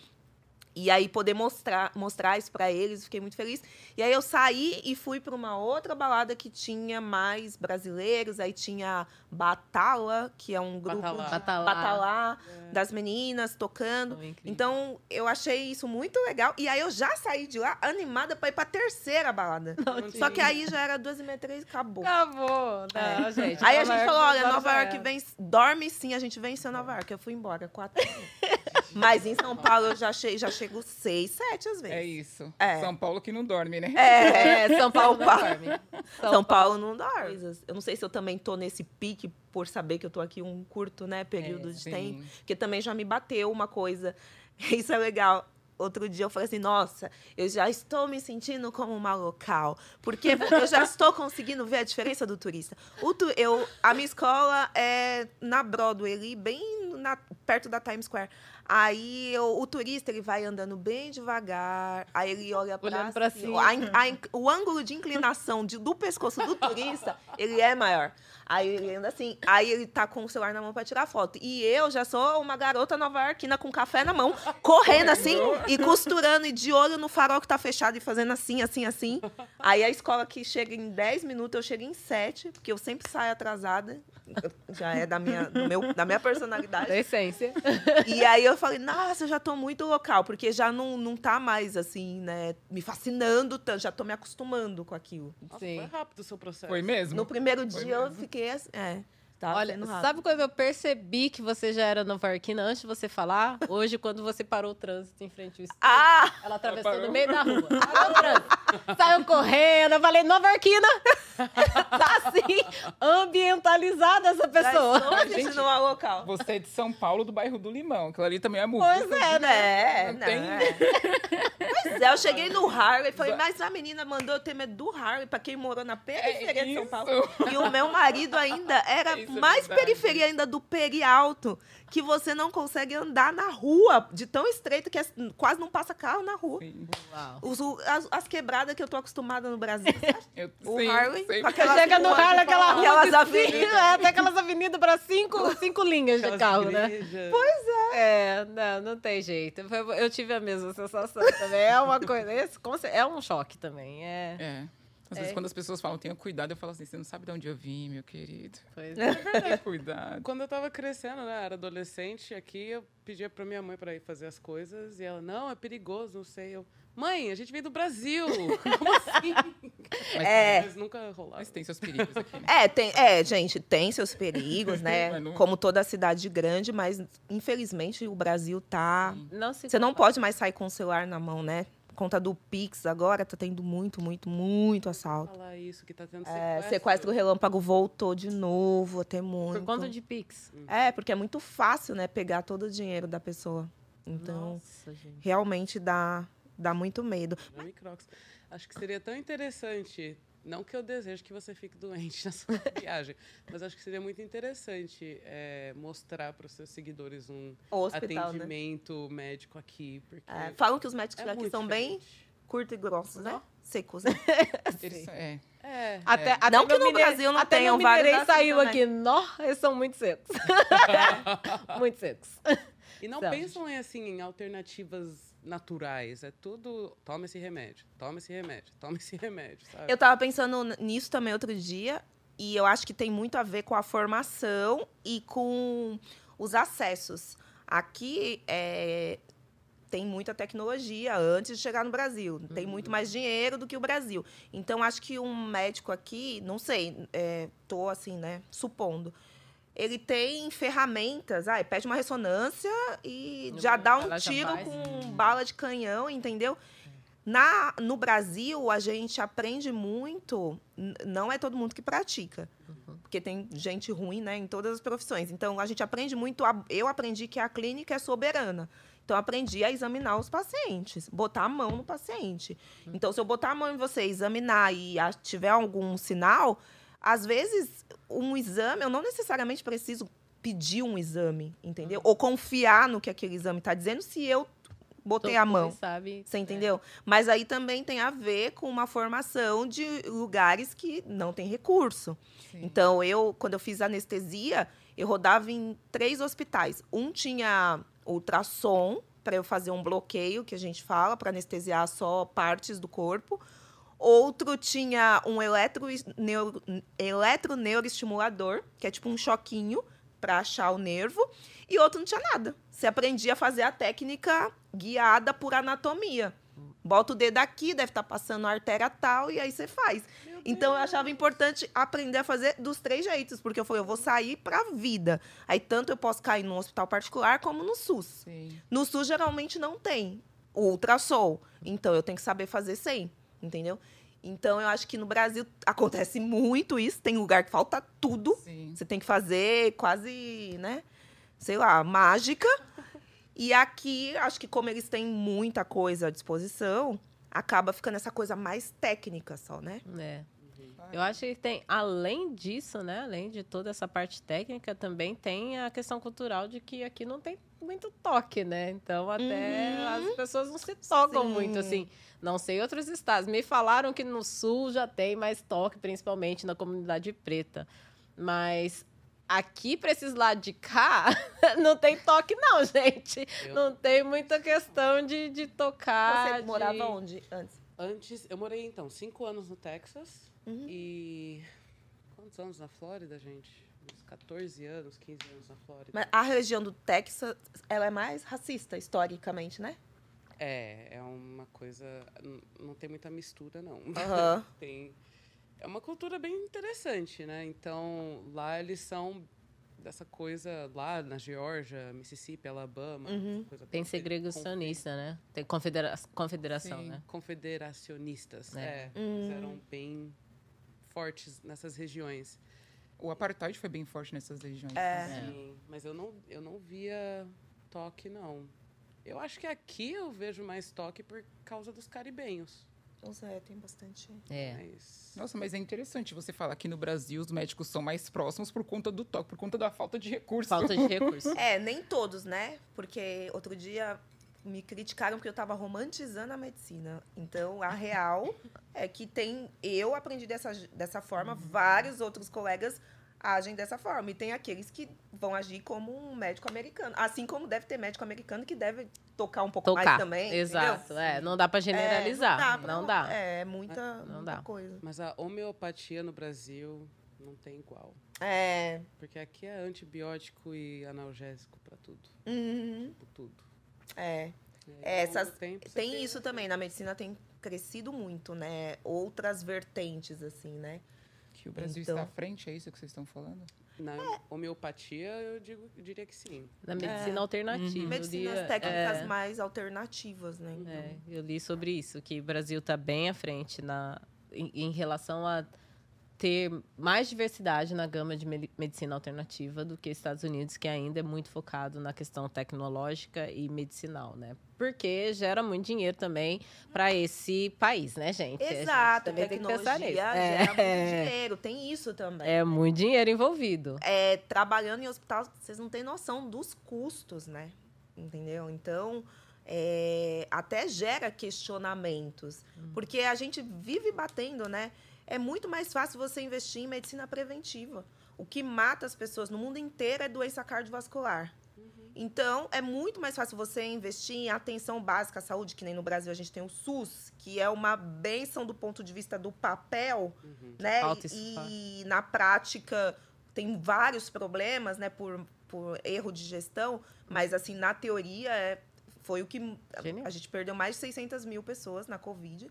E aí poder mostrar, mostrar isso para eles, fiquei muito feliz. E aí eu saí e fui para uma outra balada que tinha mais brasileiros, aí tinha Batala, que é um grupo Batalá. de Batalá. Batalá, das meninas tocando. Então, eu achei isso muito legal. E aí eu já saí de lá animada para ir para terceira balada. Só que aí já era duas e meia, três, acabou. Acabou. Não, gente. Aí a Nova gente York, falou, olha, Nova York vem, dorme sim, a gente venceu Nova York. Eu fui embora, quatro. Mas em São Paulo eu já, che já chego seis, sete às É vezes. isso. É. São Paulo que não dorme, né? É, É, São Paulo não Paulo. dorme. São Paulo não dorme. Eu não sei se eu também tô nesse pique por saber que eu tô aqui um curto, né, período É, de sim. tempo. Porque também já me bateu uma coisa. Isso é legal. Outro dia eu falei assim, nossa, eu já estou me sentindo como uma local. Porque eu já estou conseguindo ver a diferença do turista. O tu, eu, a minha escola é na Broadway, ali, bem na- perto da Times Square. Aí eu- o turista ele vai andando bem devagar, aí ele olha pra cima. A a o ângulo de inclinação de- do pescoço do turista, ele é maior. Aí ele anda assim, aí ele tá com o celular na mão pra tirar foto. E eu já sou uma garota nova-iorquina com café na mão, correndo assim e costurando e de olho no farol que tá fechado e fazendo assim, assim, assim. Aí a escola que chega em 10 minutos, eu chego em 7, porque eu sempre saio atrasada. Já é da minha, do meu, da minha personalidade. Da essência. E aí eu falei, nossa, eu já tô muito local, porque já não, não tá mais assim, né, me fascinando tanto, já tô me acostumando com aquilo. Nossa, Sim. foi rápido o seu processo. Foi mesmo? No primeiro Foi dia eu mesmo. fiquei assim, é, tava Olha, sabe quando eu percebi que você já era nova-iorquina antes de você falar? Hoje, quando você parou o trânsito em frente ao estúdio. Ah! Ela atravessou no meio da rua. Parou o trânsito. Saiu correndo. Eu falei, Nova Arquina. tá assim, ambientalizada essa Já pessoa. estou me sentindo uma local. Você é de São Paulo, do bairro do Limão. Aquilo ali também é muito. Pois é, né? É, Não não, tem- é. Pois é, eu cheguei no Harley e falei, mas a menina mandou eu ter medo do Harley pra quem morou na periferia É de São. Paulo. E o meu marido ainda era Isso é mais verdade. periferia ainda do Peri Alto, que você não consegue andar na rua, de tão estreito que é- quase não passa carro na rua. Sim. Uau. Os- as, as quebradas que eu tô acostumada no Brasil. Eu, O sim, Harley, Chega no Harlem, aquela rua Aquelas de avenidas. É, tem aquelas avenidas para cinco, cinco linhas de Aquelas carro, né? igrejas. É, não, não tem jeito. Eu tive a mesma sensação também. É uma coisa. Esse, é um choque também. É. É. Às É. vezes, quando as pessoas falam, tenha cuidado, eu falo assim, você não sabe de onde eu vim, meu querido. Pois é. Tenha cuidado. Quando eu tava crescendo, né, era adolescente, aqui eu pedia pra minha mãe pra ir fazer as coisas e ela, não, é perigoso, não sei. Eu, mãe, a gente veio do Brasil. Como assim? Mas, É. Mas nunca rolava. mas tem seus perigos aqui, né? É, tem, é, gente, tem seus perigos, né? Não- Como toda cidade grande, mas infelizmente o Brasil tá. Não se Você não pode mais sair com o celular na mão, né? Por conta do Pix agora, tá tendo muito, muito, muito assalto. falar isso, que tá tendo É, sequestro. sequestro relâmpago voltou de novo, até muito. Por conta de Pix. É, porque é muito fácil, né, pegar todo o dinheiro da pessoa. Então, Nossa, realmente dá, dá muito medo. Crocs. Acho que seria tão interessante, não que eu deseje que você fique doente na sua viagem, mas acho que seria muito interessante é, mostrar para os seus seguidores um hospital, né? atendimento médico aqui, porque É, falam que os médicos é aqui são bem diferente. curtos e grossos, né? Secos, né? Eles- é. É, Até, É. até Não que no Brasil não até tenham vários assim saiu também. aqui. Nó, eles são muito secos. muito secos. E não Sabe? pensam em, assim, em alternativas naturais. É tudo, toma esse remédio, toma esse remédio, toma esse remédio, sabe? Eu tava pensando nisso também outro dia, e eu acho que tem muito a ver com a formação e com os acessos. Aqui, é, tem muita tecnologia antes de chegar no Brasil. Tem muito mais dinheiro do que o Brasil. Então, acho que um médico aqui, não sei, estou assim, né, supondo. Ele tem ferramentas, ah, pede uma ressonância e já dá um tiro faz. com bala de canhão, entendeu? Na, no Brasil, a gente aprende muito, não é todo mundo que pratica, porque tem gente ruim né, em todas as profissões. Então, a gente aprende muito, a- eu aprendi que a clínica é soberana. Então, aprendi a examinar os pacientes, botar a mão no paciente. Então, se eu botar a mão em você, examinar e a- tiver algum sinal, às vezes, um exame, eu não necessariamente preciso pedir um exame, entendeu? Ou confiar no que aquele exame está dizendo se eu botei a mão. Sabe, Você entendeu? Mas aí também tem a ver com uma formação de lugares que não tem recurso. Sim. Então, eu, quando eu fiz anestesia, eu rodava em três hospitais. Um tinha ultrassom, para eu fazer um bloqueio, que a gente fala, para anestesiar só partes do corpo. Outro tinha um eletro, neuro, eletroneuroestimulador, que é tipo um choquinho para achar o nervo. E outro não tinha nada. Você aprendia a fazer a técnica guiada por anatomia. Bota o dedo aqui, deve estar passando a artéria tal, e aí você faz. Então eu achava importante aprender a fazer dos três jeitos, porque eu falei, eu vou sair pra vida. Aí tanto eu posso cair num hospital particular como no SUS. Sim. No SUS geralmente não tem o ultrassom. Então eu tenho que saber fazer sem, entendeu? Então eu acho que no Brasil acontece muito isso, tem lugar que falta tudo. Sim. Você tem que fazer quase, né? Sei lá, mágica. E aqui, acho que como eles têm muita coisa à disposição, acaba ficando essa coisa mais técnica só, né? É. Eu acho que tem, além disso, né? Além de toda essa parte técnica, também tem a questão cultural de que aqui não tem muito toque, né? Então, até Uhum. as pessoas não se tocam Sim. muito, assim. Não sei outros estados. Me falaram que no sul já tem mais toque, principalmente na comunidade preta. Mas aqui, para esses lados de cá, não tem toque, não, gente. Eu- Não tem muita questão de, de tocar. Você morava de... onde antes? Antes, eu morei, então, cinco anos no Texas. Uhum. E. Quantos anos na Flórida, gente? Uns 14 anos, 15 anos na Flórida. Mas a região do Texas, ela é mais racista, historicamente, né? É, é uma coisa. Não tem muita mistura, não. Tem. É uma cultura bem interessante, né? Então, lá eles são dessa coisa lá na Geórgia, Mississippi, Alabama. Uhum. coisa Tem segregacionista, né? Tem confedera confederação, Sim. né? confederacionistas. É. É. Eles eram bem fortes nessas regiões. O apartheid foi bem forte nessas regiões. É. também. Sim, mas eu não, eu não via toque, não. Eu acho que aqui eu vejo mais toque por causa dos caribenhos. Nossa, é, tem bastante. É. Mas... Nossa, mas é interessante você falar que no Brasil os médicos são mais próximos por conta do toque, por conta da falta de recursos. Falta de recurso. É, nem todos, né? Porque outro dia me criticaram porque eu tava romantizando a medicina. Então, a real é que tem. Eu aprendi dessa, dessa forma, vários outros colegas agem dessa forma. E tem aqueles que vão agir como um médico americano. Assim como deve ter médico americano que deve tocar um pouco mais Tocar. também. Exato. É, não dá pra generalizar. É, não, pra- dá. É, muita, Não muita dá. coisa. Mas a homeopatia no Brasil não tem igual. É. Porque aqui é antibiótico e analgésico para tudo. uhum, Por tudo. é. É, É, essas- Tem tem- isso também, na medicina tem crescido muito, né? Outras vertentes, assim, né? Que o Brasil Então. está à frente, é isso que vocês estão falando? Na homeopatia, eu, digo, eu diria que sim. Na medicina alternativa. eu Medicinas li, técnicas é, mais alternativas, né? Então, é, eu li sobre isso, que o Brasil está bem à frente na, em, em relação a ter mais diversidade na gama de medi- medicina alternativa do que Estados Unidos, que ainda é muito focado na questão tecnológica e medicinal, né? Porque gera muito dinheiro também para esse país, né, gente? A gente Exato, também tem tecnologia É. gera muito dinheiro, tem isso também. É muito dinheiro envolvido. É, trabalhando em hospital, vocês não têm noção dos custos, né? Entendeu? Então, é, até gera questionamentos. Porque a gente vive batendo, né? É muito mais fácil você investir em medicina preventiva. O que mata as pessoas no mundo inteiro é doença cardiovascular. Então, é muito mais fácil você investir em atenção básica à saúde, que nem no Brasil a gente tem o SUS, que é uma benção do ponto de vista do papel, né? Falta isso, E, e na prática tem vários problemas, né, por, por erro de gestão, mas assim, na teoria é foi o que Genial. a gente perdeu mais de 600 mil pessoas na Covid.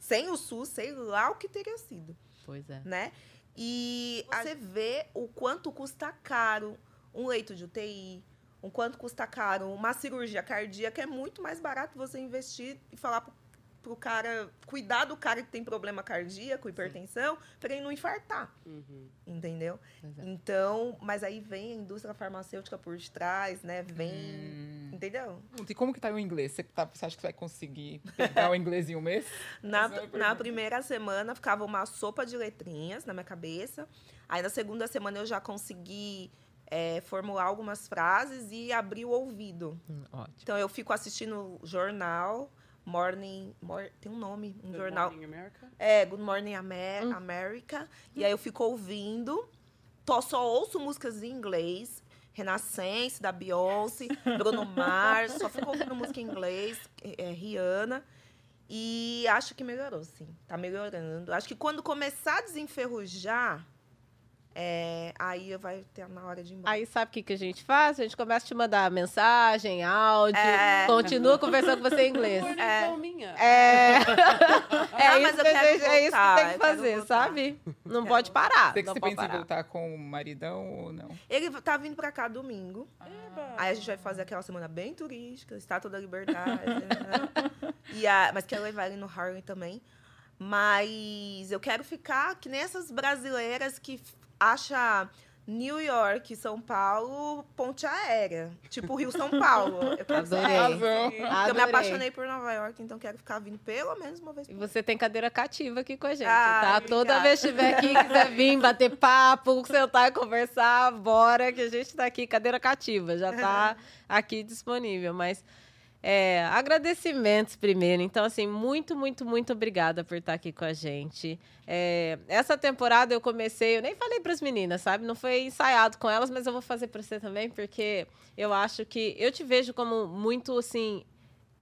Sem o SUS, sei lá o que teria sido, Pois é. né? E você vê o quanto custa caro um leito de UTI, o quanto custa caro uma cirurgia cardíaca. É muito mais barato você investir e falar pro, pro cara, cuidar do cara que tem problema cardíaco, hipertensão, para ele não infartar, Uhum. entendeu? É. Então, mas aí vem a indústria farmacêutica por trás, né? Vem, Hum. entendeu? E como que tá o inglês? Você, tá- você acha que vai conseguir pegar o inglês em um mês? Na, é na primeira semana ficava uma sopa de letrinhas na minha cabeça. Aí na segunda semana eu já consegui é, formular algumas frases e abrir o ouvido. Hum, ótimo. Então eu fico assistindo jornal, Morning. Mor- tem um nome, um Good jornal. Morning America? É, Good Morning Amer America. E aí eu fico ouvindo. Tô, só ouço músicas em inglês. Renascense, da Beyoncé, Bruno Mars. Só fico ouvindo música em inglês. É, Rihanna. E acho que melhorou, sim. Tá melhorando. Acho que quando começar a desenferrujar, é, aí vai ter na hora de ir embora. Aí sabe o que, que a gente faz? A gente começa a te mandar mensagem, áudio, É. continua conversando com você em inglês. É. minha. É, é, Não, mas isso eu que é isso que voltar, tem que quero fazer, voltar. sabe? Não Quero pode parar. Você, que não pode pensa em voltar com o maridão ou não? Ele tá vindo pra cá domingo. Eba. Aí a gente vai fazer aquela semana bem turística, Estátua da Liberdade. né? e a, mas quero levar ele no Harlem também. Mas eu quero ficar que nem essas brasileiras que acha New York, São Paulo, ponte aérea. Tipo Rio, São Paulo. Eu quero Adorei. Porque eu me Adorei. apaixonei por Nova York, então quero ficar vindo pelo menos uma vez E por você tem cadeira cativa aqui com a gente, Ah, tá? Toda vez que estiver aqui, quiser vir, bater papo, sentar e conversar, bora, que a gente tá aqui, cadeira cativa, já tá aqui disponível. Mas é, agradecimentos primeiro. Então, assim, muito, muito, muito obrigada por estar aqui com a gente. É, essa temporada eu comecei, eu nem falei para as meninas, sabe? Não foi ensaiado com elas, mas eu vou fazer para você também, porque eu acho que eu te vejo como muito, assim,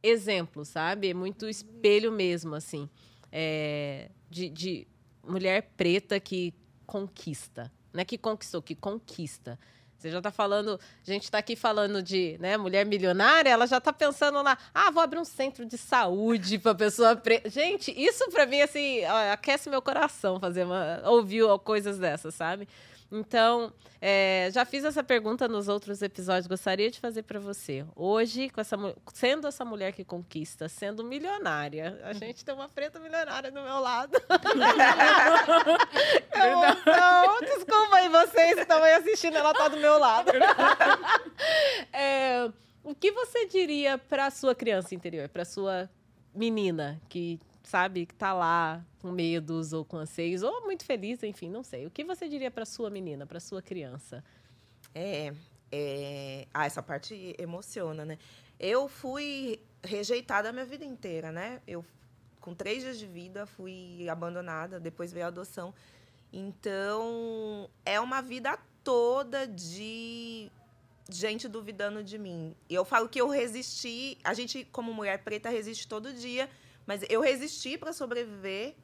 exemplo, sabe? Muito espelho mesmo, assim. É, de, de mulher preta que conquista. Não é que conquistou, que conquista. Você já está falando, a gente está aqui falando de né, mulher milionária, ela já está pensando lá, ah, vou abrir um centro de saúde para pessoa preta. Gente, isso para mim, assim, aquece meu coração fazer uma, ouvir coisas dessas, sabe? Então, é, já fiz essa pergunta nos outros episódios, gostaria de fazer para você. Hoje, essa, sendo essa mulher que conquista, sendo milionária, a gente tem uma preta milionária do meu lado. Emoção. Desculpa aí vocês que estão aí assistindo, ela tá do meu lado. É, o que você diria para sua criança interior, para sua menina que sabe que tá lá com medos ou com anseios ou muito feliz, enfim, não sei. O que você diria para sua menina, para sua criança? É, é... Ah, essa parte emociona, né? Eu fui rejeitada a minha vida inteira, né? Eu, com três dias de vida, fui abandonada, depois veio a adoção. Então, é uma vida toda de gente duvidando de mim. E eu falo que eu resisti, a gente, como mulher preta, resiste todo dia, mas eu resisti para sobreviver,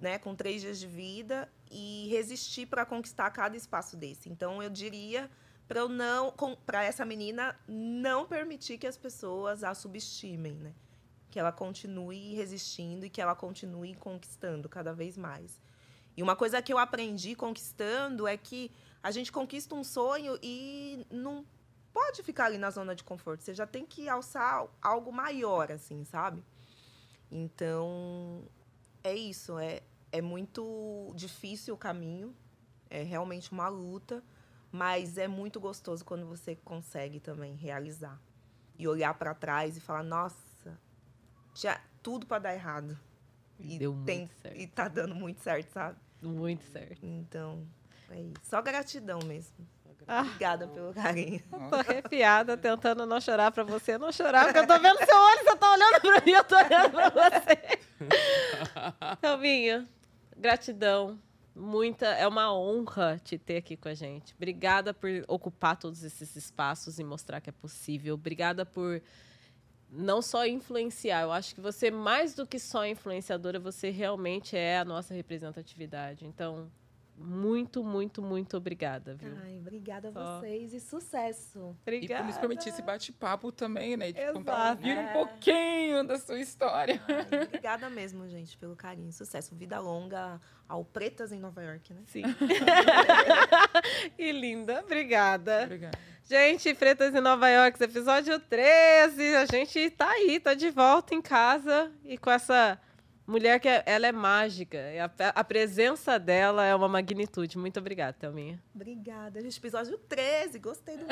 né, com três dias de vida, e resisti para conquistar cada espaço desse. Então, eu diria para eu não, para essa menina não permitir que as pessoas a subestimem, né? Que ela continue resistindo e que ela continue conquistando cada vez mais. E uma coisa que eu aprendi conquistando é que a gente conquista um sonho e não pode ficar ali na zona de conforto. Você já tem que alçar algo maior, assim, sabe? Então, é isso. É, é muito difícil o caminho. É realmente uma luta. Mas é muito gostoso quando você consegue também realizar. E olhar para trás e falar, nossa, tinha tudo para dar errado. E, Deu muito tem, certo. e tá dando muito certo, sabe? Muito certo. Então, é isso. Só gratidão mesmo. Ah. Obrigada pelo carinho. Tô arrepiada, tentando não chorar pra você não chorar, porque eu tô vendo seu olho, você tá olhando pra mim, eu tô olhando pra você. Calvinha, gratidão. Muita, é uma honra te ter aqui com a gente. Obrigada por ocupar todos esses espaços e mostrar que é possível. Obrigada por não só influenciar. Eu acho que você, mais do que só influenciadora, você realmente é a nossa representatividade. Então, muito, muito, muito obrigada, viu? Ai, obrigada a vocês e sucesso. E por Obrigada. nos permitir esse bate-papo também, né? De Exato. contar ouvir É. um pouquinho da sua história. Ai, obrigada mesmo, gente, pelo carinho. Sucesso. Vida longa ao Pretas em Nova York, né? Sim. e linda, obrigada. Obrigada. Gente, Pretas em Nova York, episódio 13. A gente tá aí, tá de volta em casa e com essa mulher que é- ela é mágica. E a, a presença dela é uma magnitude. Muito obrigada, Thelminha. Obrigada, gente. Episódio 13. Gostei do.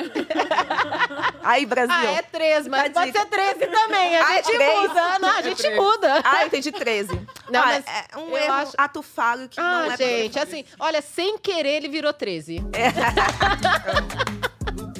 Aí, Brasil. Ah, é 13, mas pode dica. ser 13 também. A Ah, é gente três? muda, não, a gente 13. muda. Ah, entendi 13. Não, Ah, mas é um eu erro acho- ato falho que não Ah, é pra- gente, assim, olha, sem querer ele virou 13.